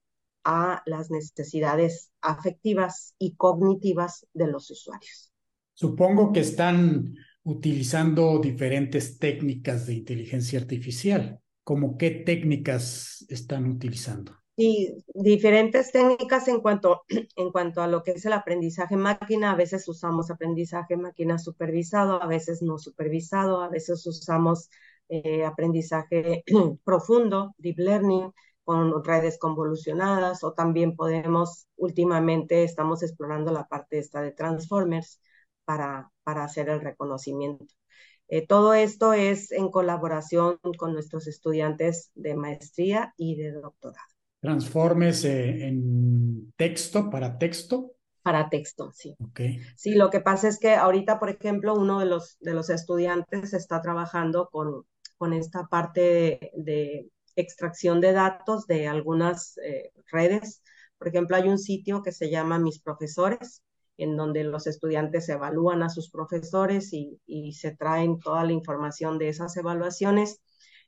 a las necesidades afectivas y cognitivas de los usuarios. Supongo que están utilizando diferentes técnicas de inteligencia artificial. ¿Cómo qué técnicas están utilizando? Y diferentes técnicas en cuanto, en cuanto a lo que es el aprendizaje máquina. A veces usamos aprendizaje máquina supervisado, a veces no supervisado, a veces usamos eh, aprendizaje profundo, deep learning, con redes convolucionadas, o también podemos, últimamente estamos explorando la parte esta de transformers, para, para hacer el reconocimiento. Eh, todo esto es en colaboración con nuestros estudiantes de maestría y de doctorado. Transformes eh, en texto, para texto. Para texto, sí. Okay. Sí, lo que pasa es que ahorita, por ejemplo, uno de los, de los estudiantes está trabajando con, con esta parte de, de extracción de datos de algunas eh, redes. Por ejemplo, hay un sitio que se llama Mis Profesores, en donde los estudiantes evalúan a sus profesores y, se traen toda la información de esas evaluaciones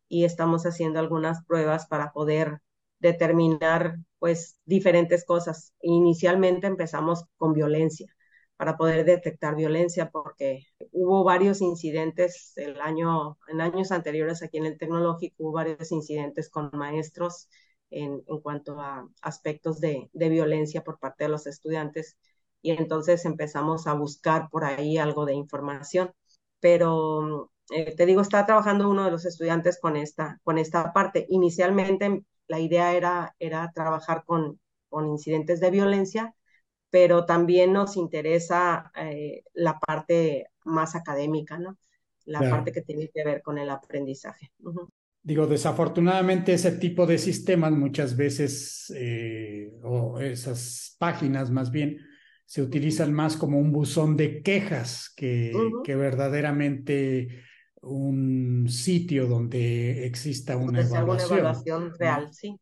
y estamos haciendo algunas pruebas para poder determinar pues diferentes cosas. Inicialmente empezamos con violencia para poder detectar violencia porque hubo varios incidentes el año en años anteriores aquí en el tecnológico hubo varios incidentes con maestros en, en cuanto a aspectos de violencia por parte de los estudiantes y entonces empezamos a buscar por ahí algo de información. Pero eh, te digo, está trabajando uno de los estudiantes con esta, con esta parte. Inicialmente la idea era, era trabajar con, con incidentes de violencia, pero también nos interesa eh, la parte más académica, ¿no? La claro. parte que tiene que ver con el aprendizaje. Uh -huh. Digo, desafortunadamente ese tipo de sistemas muchas veces, eh, o esas páginas más bien, se utilizan más como un buzón de quejas que, uh -huh. que verdaderamente un sitio donde exista una evaluación. Una evaluación real, ¿no? sí.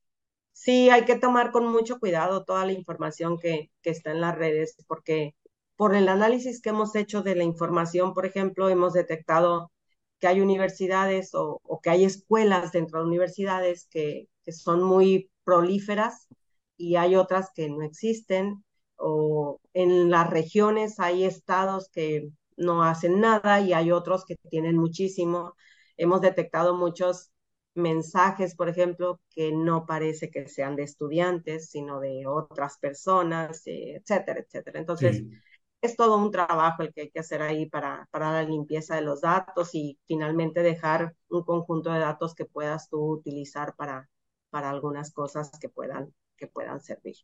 Sí, hay que tomar con mucho cuidado toda la información que, que está en las redes, porque por el análisis que hemos hecho de la información, por ejemplo, hemos detectado que hay universidades o, o que hay escuelas dentro de universidades que, que son muy prolíferas y hay otras que no existen o en las regiones hay estados que no hacen nada y hay otros que tienen muchísimo. Hemos detectado muchos mensajes, por ejemplo, que no parece que sean de estudiantes, sino de otras personas, etcétera, etcétera. Entonces, sí. es todo un trabajo el que hay que hacer ahí para, para la limpieza de los datos y finalmente dejar un conjunto de datos que puedas tú utilizar para, para algunas cosas que puedan, que puedan servir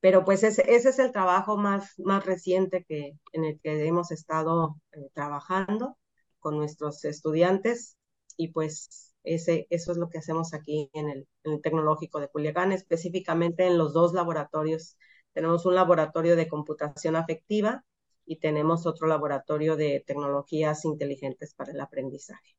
pero pues ese, ese, es el trabajo más, más reciente que, en el que hemos estado eh, trabajando con nuestros estudiantes y pues Ese, eso es lo que hacemos aquí en el, en el Tecnológico de Culiacán, específicamente en los dos laboratorios. Tenemos un laboratorio de computación afectiva y tenemos otro laboratorio de tecnologías inteligentes para el aprendizaje.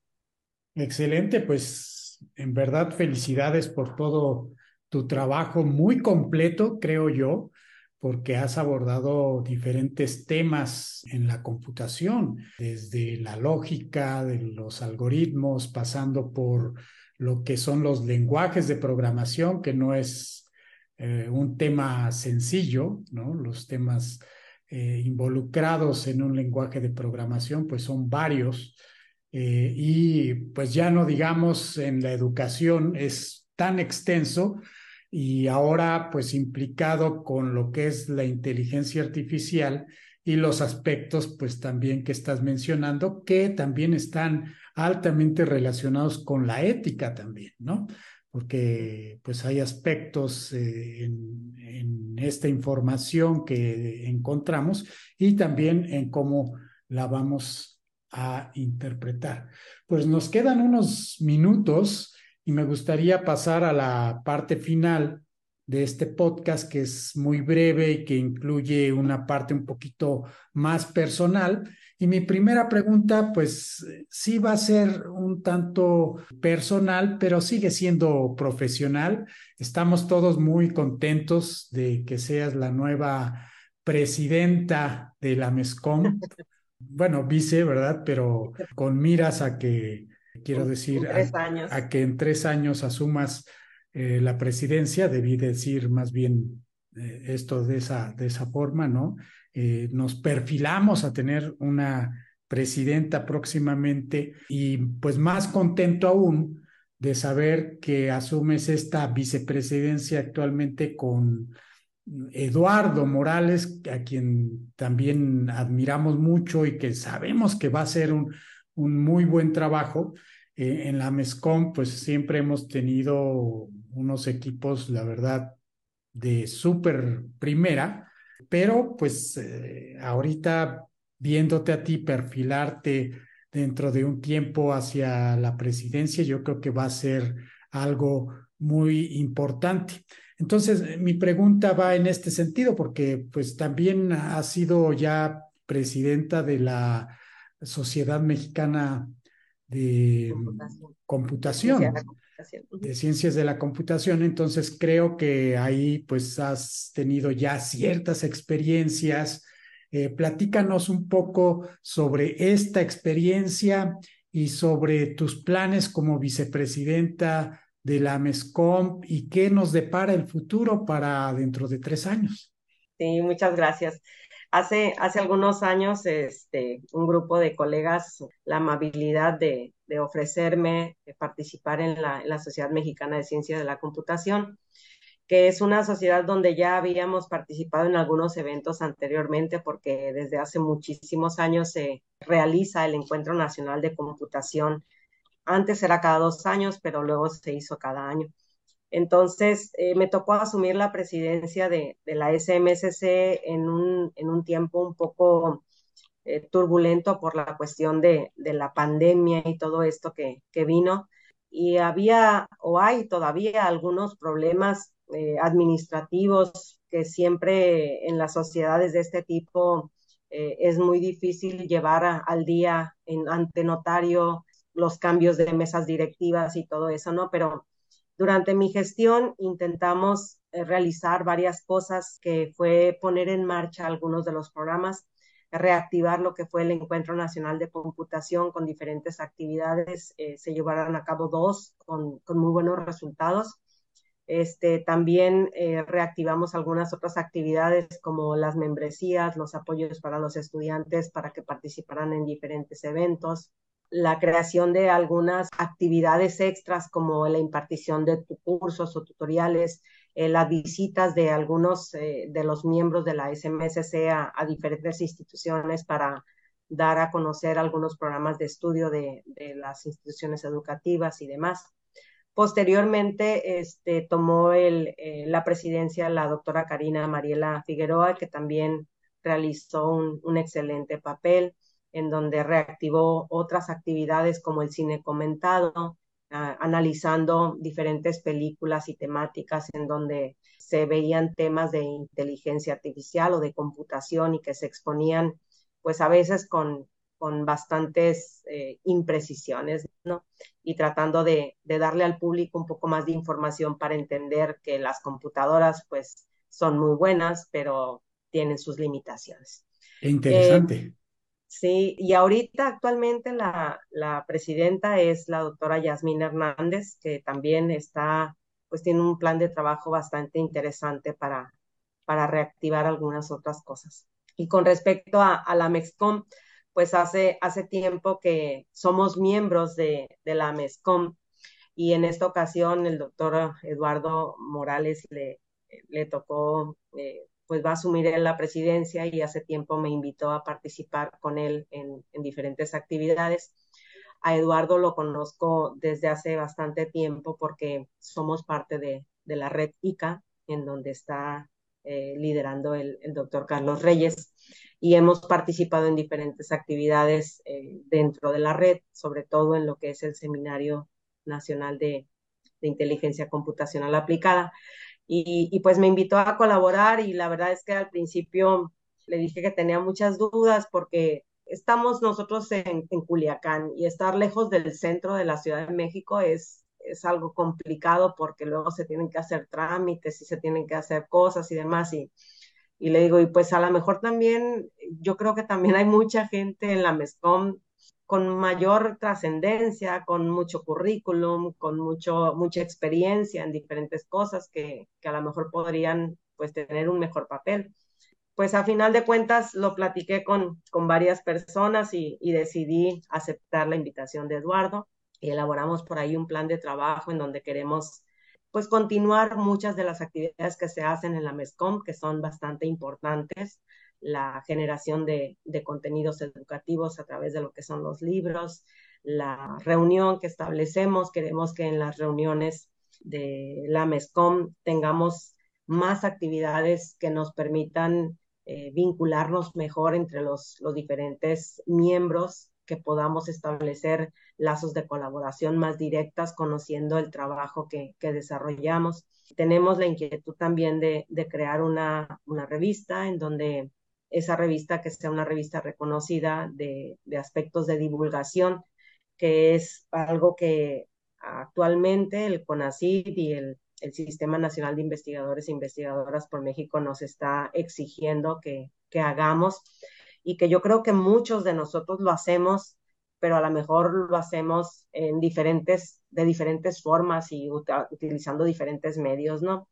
Excelente, pues en verdad felicidades por todo tu trabajo muy completo, creo yo, porque has abordado diferentes temas en la computación, desde la lógica de los algoritmos, pasando por lo que son los lenguajes de programación, que no es eh, un tema sencillo, ¿no? Los temas eh, involucrados en un lenguaje de programación, pues son varios. Eh, y pues ya no digamos en la educación es tan extenso y ahora pues implicado con lo que es la inteligencia artificial y los aspectos pues también que estás mencionando que también están altamente relacionados con la ética también, ¿no? Porque pues hay aspectos eh, en, en esta información que encontramos y también en cómo la vamos a interpretar. Pues nos quedan unos minutos y me gustaría pasar a la parte final de este podcast que es muy breve y que incluye una parte un poquito más personal. Y mi primera pregunta, pues sí va a ser un tanto personal, pero sigue siendo profesional. Estamos todos muy contentos de que seas la nueva presidenta de la MESCOM. Bueno, vice, ¿verdad? Pero con miras a que quiero decir, a, que en tres años asumas eh, la presidencia, debí decir más bien eh, esto de esa, de esa forma, ¿no? Eh, nos perfilamos a tener una presidenta próximamente y pues más contento aún de saber que asumes esta vicepresidencia actualmente con Eduardo Morales, a quien también admiramos mucho y que sabemos que va a ser un, un muy buen trabajo. Eh, en la MESCOM, pues siempre hemos tenido unos equipos, la verdad, de súper primera, pero pues eh, ahorita viéndote a ti perfilarte dentro de un tiempo hacia la presidencia, yo creo que va a ser algo muy importante. Entonces, mi pregunta va en este sentido, porque pues también ha sido ya presidenta de la Sociedad Mexicana de computación, de ciencias de la computación. Entonces creo que ahí pues has tenido ya ciertas experiencias. Eh, platícanos un poco sobre esta experiencia y sobre tus planes como vicepresidenta de la MESCOM y qué nos depara el futuro para dentro de tres años. Sí, muchas gracias. Hace, hace algunos años, este, un grupo de colegas, la amabilidad de, de ofrecerme participar en la, en la, Sociedad Mexicana de Ciencia de la Computación, que es una sociedad donde ya habíamos participado en algunos eventos anteriormente, porque desde hace muchísimos años se realiza el Encuentro Nacional de Computación. Antes era cada dos años, pero luego se hizo cada año. Entonces, eh, me tocó asumir la presidencia de, la SMSC en un, en un, tiempo un poco eh, turbulento por la cuestión de, la pandemia y todo esto que, vino. Y había o hay todavía algunos problemas eh, administrativos que siempre en las sociedades de este tipo es muy difícil llevar al día en, ante notario los cambios de mesas directivas y todo eso, ¿no? Pero durante mi gestión intentamos eh, realizar varias cosas que fue poner en marcha algunos de los programas, reactivar lo que fue el Encuentro Nacional de Computación con diferentes actividades. Eh, se llevaron a cabo dos con, muy buenos resultados. Este, también eh, reactivamos algunas otras actividades como las membresías, los apoyos para los estudiantes para que participaran en diferentes eventos, la creación de algunas actividades extras como la impartición de cursos o tutoriales, eh, las visitas de algunos eh, de los miembros de la SMSC a, diferentes instituciones para dar a conocer algunos programas de estudio de, las instituciones educativas y demás. Posteriormente, este, tomó el, eh, la presidencia la doctora Karina Mariela Figueroa, que también realizó un excelente papel en donde reactivó otras actividades como el cine comentado, analizando diferentes películas y temáticas en donde se veían temas de inteligencia artificial o de computación y que se exponían pues a veces con, con bastantes eh, imprecisiones, ¿no? Y tratando de, de, darle al público un poco más de información para entender que las computadoras pues son muy buenas, pero tienen sus limitaciones. Interesante. Sí, y ahorita actualmente la, la presidenta es la doctora Yasmín Hernández, que también está, pues tiene un plan de trabajo bastante interesante para, para reactivar algunas otras cosas. Y con respecto a, a la MEXCOM, pues hace, hace tiempo que somos miembros de, de la MEXCOM y en esta ocasión el doctor Eduardo Morales le, le tocó eh, pues va a asumir la presidencia y hace tiempo me invitó a participar con él en, diferentes actividades. A Eduardo lo conozco desde hace bastante tiempo porque somos parte de, la red ICA, en donde está eh, liderando el, doctor Carlos Reyes, y hemos participado en diferentes actividades eh, dentro de la red, sobre todo en lo que es el Seminario Nacional de Inteligencia Computacional Aplicada y, pues me invitó a colaborar y la verdad es que al principio le dije que tenía muchas dudas porque estamos nosotros en, Culiacán y estar lejos del centro de la Ciudad de México es, es algo complicado porque luego se tienen que hacer trámites y se tienen que hacer cosas y demás y, y le digo, y pues a lo mejor también, yo creo que también hay mucha gente en la MESCOM con mayor trascendencia, con mucho currículum, con mucho, mucha experiencia en diferentes cosas que, que, a lo mejor podrían pues tener un mejor papel. Pues a final de cuentas lo platiqué con, con varias personas y, decidí aceptar la invitación de Eduardo y elaboramos por ahí un plan de trabajo en donde queremos pues continuar muchas de las actividades que se hacen en la MESCOM, que son bastante importantes, la generación de, contenidos educativos a través de lo que son los libros, la reunión que establecemos. Queremos que en las reuniones de la MESCOM tengamos más actividades que nos permitan eh, vincularnos mejor entre los, diferentes miembros, que podamos establecer lazos de colaboración más directas, conociendo el trabajo que, que desarrollamos. Tenemos la inquietud también de, crear una, revista en donde esa revista que sea una revista reconocida de, aspectos de divulgación, que es algo que actualmente el CONACYT y el, Sistema Nacional de Investigadores e Investigadoras por México nos está exigiendo que, que hagamos y que yo creo que muchos de nosotros lo hacemos, pero a lo mejor lo hacemos en diferentes, de diferentes formas y utilizando diferentes medios, ¿no?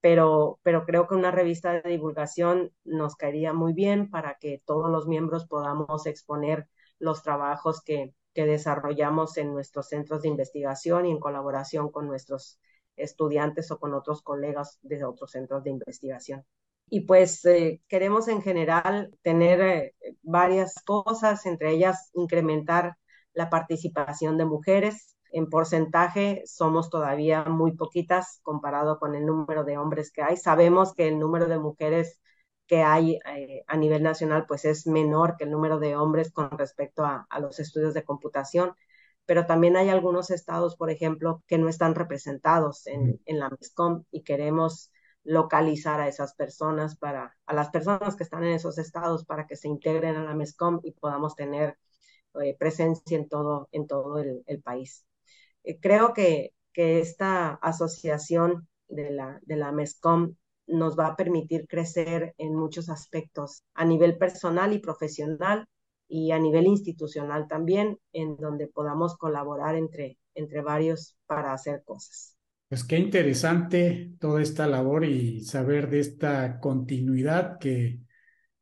Pero, pero creo que una revista de divulgación nos caería muy bien para que todos los miembros podamos exponer los trabajos que, que desarrollamos en nuestros centros de investigación y en colaboración con nuestros estudiantes o con otros colegas de otros centros de investigación. Y pues eh, queremos en general tener eh, varias cosas, entre ellas incrementar la participación de mujeres, en porcentaje somos todavía muy poquitas comparado con el número de hombres que hay. Sabemos que el número de mujeres que hay eh, a nivel nacional pues es menor que el número de hombres con respecto a, los estudios de computación, pero también hay algunos estados, por ejemplo, que no están representados en, en la MESCOM y queremos localizar a esas personas para, a las personas que están en esos estados para que se integren a la MESCOM y podamos tener eh, presencia en todo, en todo el país. Eh, creo que, que esta asociación de la, de la MESCOM nos va a permitir crecer en muchos aspectos, a nivel personal y profesional y a nivel institucional también, en donde podamos colaborar entre, entre varios para hacer cosas. Pues qué interesante toda esta labor y saber de esta continuidad que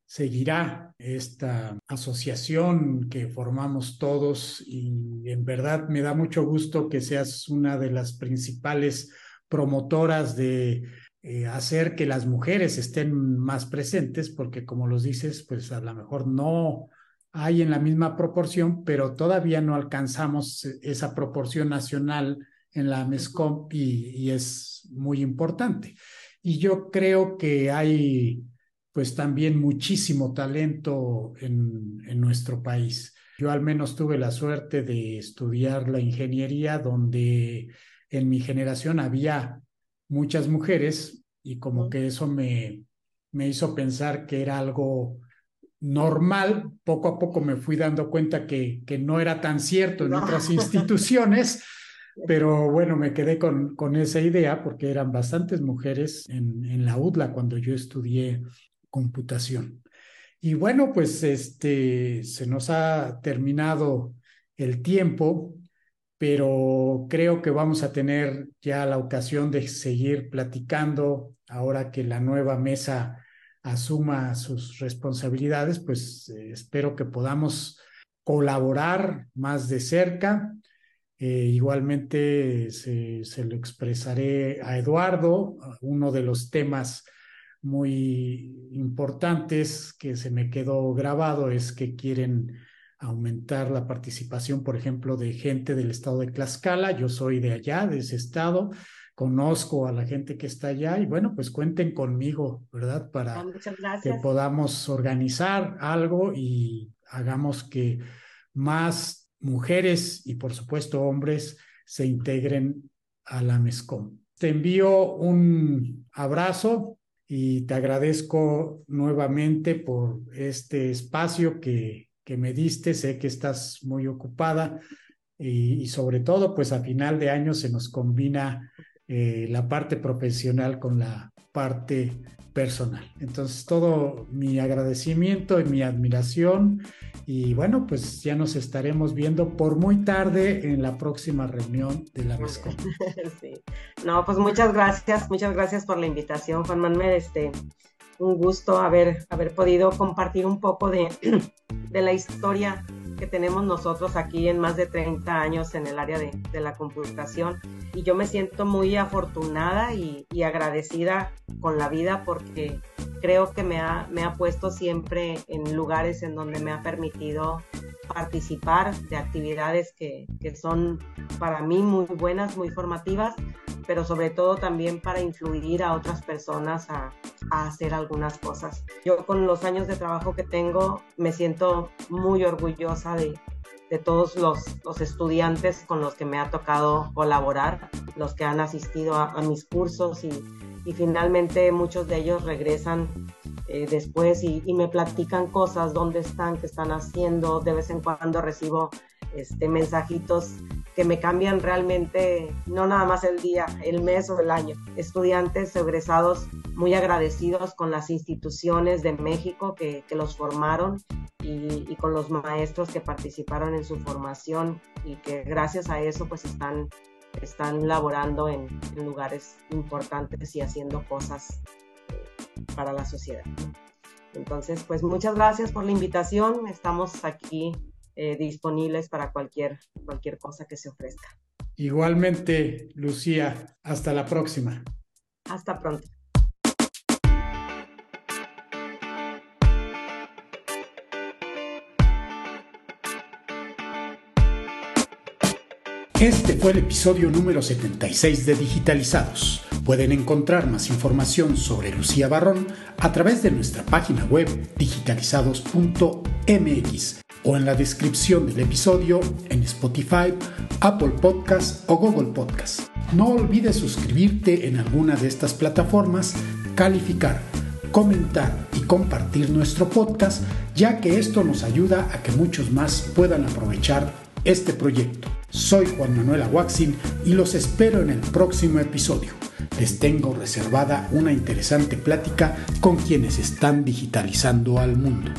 seguirá esta asociación que formamos todos y en verdad me da mucho gusto que seas una de las principales promotoras de eh, hacer que las mujeres estén más presentes, porque como los dices, pues a lo mejor no hay en la misma proporción, pero todavía no alcanzamos esa proporción nacional en la MESCOM y, y es muy importante. Y yo creo que hay pues también muchísimo talento en, en nuestro país. Yo al menos tuve la suerte de estudiar la ingeniería donde en mi generación había muchas mujeres y como que eso me, me hizo pensar que era algo normal. Poco a poco me fui dando cuenta que, que no era tan cierto en otras instituciones, pero bueno, me quedé con, con esa idea porque eran bastantes mujeres en, en la UDLA cuando yo estudié computación. Y bueno, pues este, se nos ha terminado el tiempo, pero creo que vamos a tener ya la ocasión de seguir platicando ahora que la nueva mesa asuma sus responsabilidades, pues eh, espero que podamos colaborar más de cerca. Eh, igualmente se, se, lo expresaré a Eduardo, uno de los temas muy importantes que se me quedó grabado es que quieren aumentar la participación, por ejemplo, de gente del estado de Tlaxcala. Yo soy de allá, de ese estado, conozco a la gente que está allá y bueno, pues cuenten conmigo, ¿verdad? Para ah, que podamos organizar algo y hagamos que más mujeres y por supuesto hombres se integren a la MESCOM. Te envío un abrazo y te agradezco nuevamente por este espacio que, que me diste. Sé que estás muy ocupada y, sobre todo, pues a final de año se nos combina eh, la parte profesional con la parte personal. Entonces, todo mi agradecimiento y mi admiración. Y bueno, pues ya nos estaremos viendo por muy tarde en la próxima reunión de la MESCOM. Sí. No, pues muchas gracias, muchas gracias por la invitación, Juan Manuel. Este, un gusto haber, haber podido compartir un poco de, de la historia que tenemos nosotros aquí en más de 30 años en el área de, de la computación. Y yo me siento muy afortunada y, y, agradecida con la vida porque creo que me ha, me ha puesto siempre en lugares en donde me ha permitido participar de actividades que, que son para mí muy buenas, muy formativas, pero sobre todo también para influir a otras personas a, a, hacer algunas cosas. Yo con los años de trabajo que tengo me siento muy orgullosa de, de todos los, los, estudiantes con los que me ha tocado colaborar, los que han asistido a, a mis cursos y, y, finalmente muchos de ellos regresan eh, después y, me platican cosas, dónde están, qué están haciendo, de vez en cuando recibo este, mensajitos que me cambian realmente, no nada más el día, el mes o el año. Estudiantes egresados muy agradecidos con las instituciones de México que, que los formaron y, y, con los maestros que participaron en su formación y que gracias a eso pues están, están laborando en, en lugares importantes y haciendo cosas eh, para la sociedad. Entonces, pues muchas gracias por la invitación. Estamos aquí eh, disponibles para cualquier, cualquier cosa que se ofrezca. Igualmente, Lucía, hasta la próxima. Hasta pronto. Este fue el episodio número 76 de Digitalizados. Pueden encontrar más información sobre Lucía Barrón a través de nuestra página web digitalizados.mx o en la descripción del episodio en Spotify, Apple Podcast o Google Podcast. No olvides suscribirte en alguna de estas plataformas, calificar, comentar y compartir nuestro podcast, ya que esto nos ayuda a que muchos más puedan aprovechar este proyecto. Soy Juan Manuel Aguaxin y los espero en el próximo episodio. Les tengo reservada una interesante plática con quienes están digitalizando al mundo.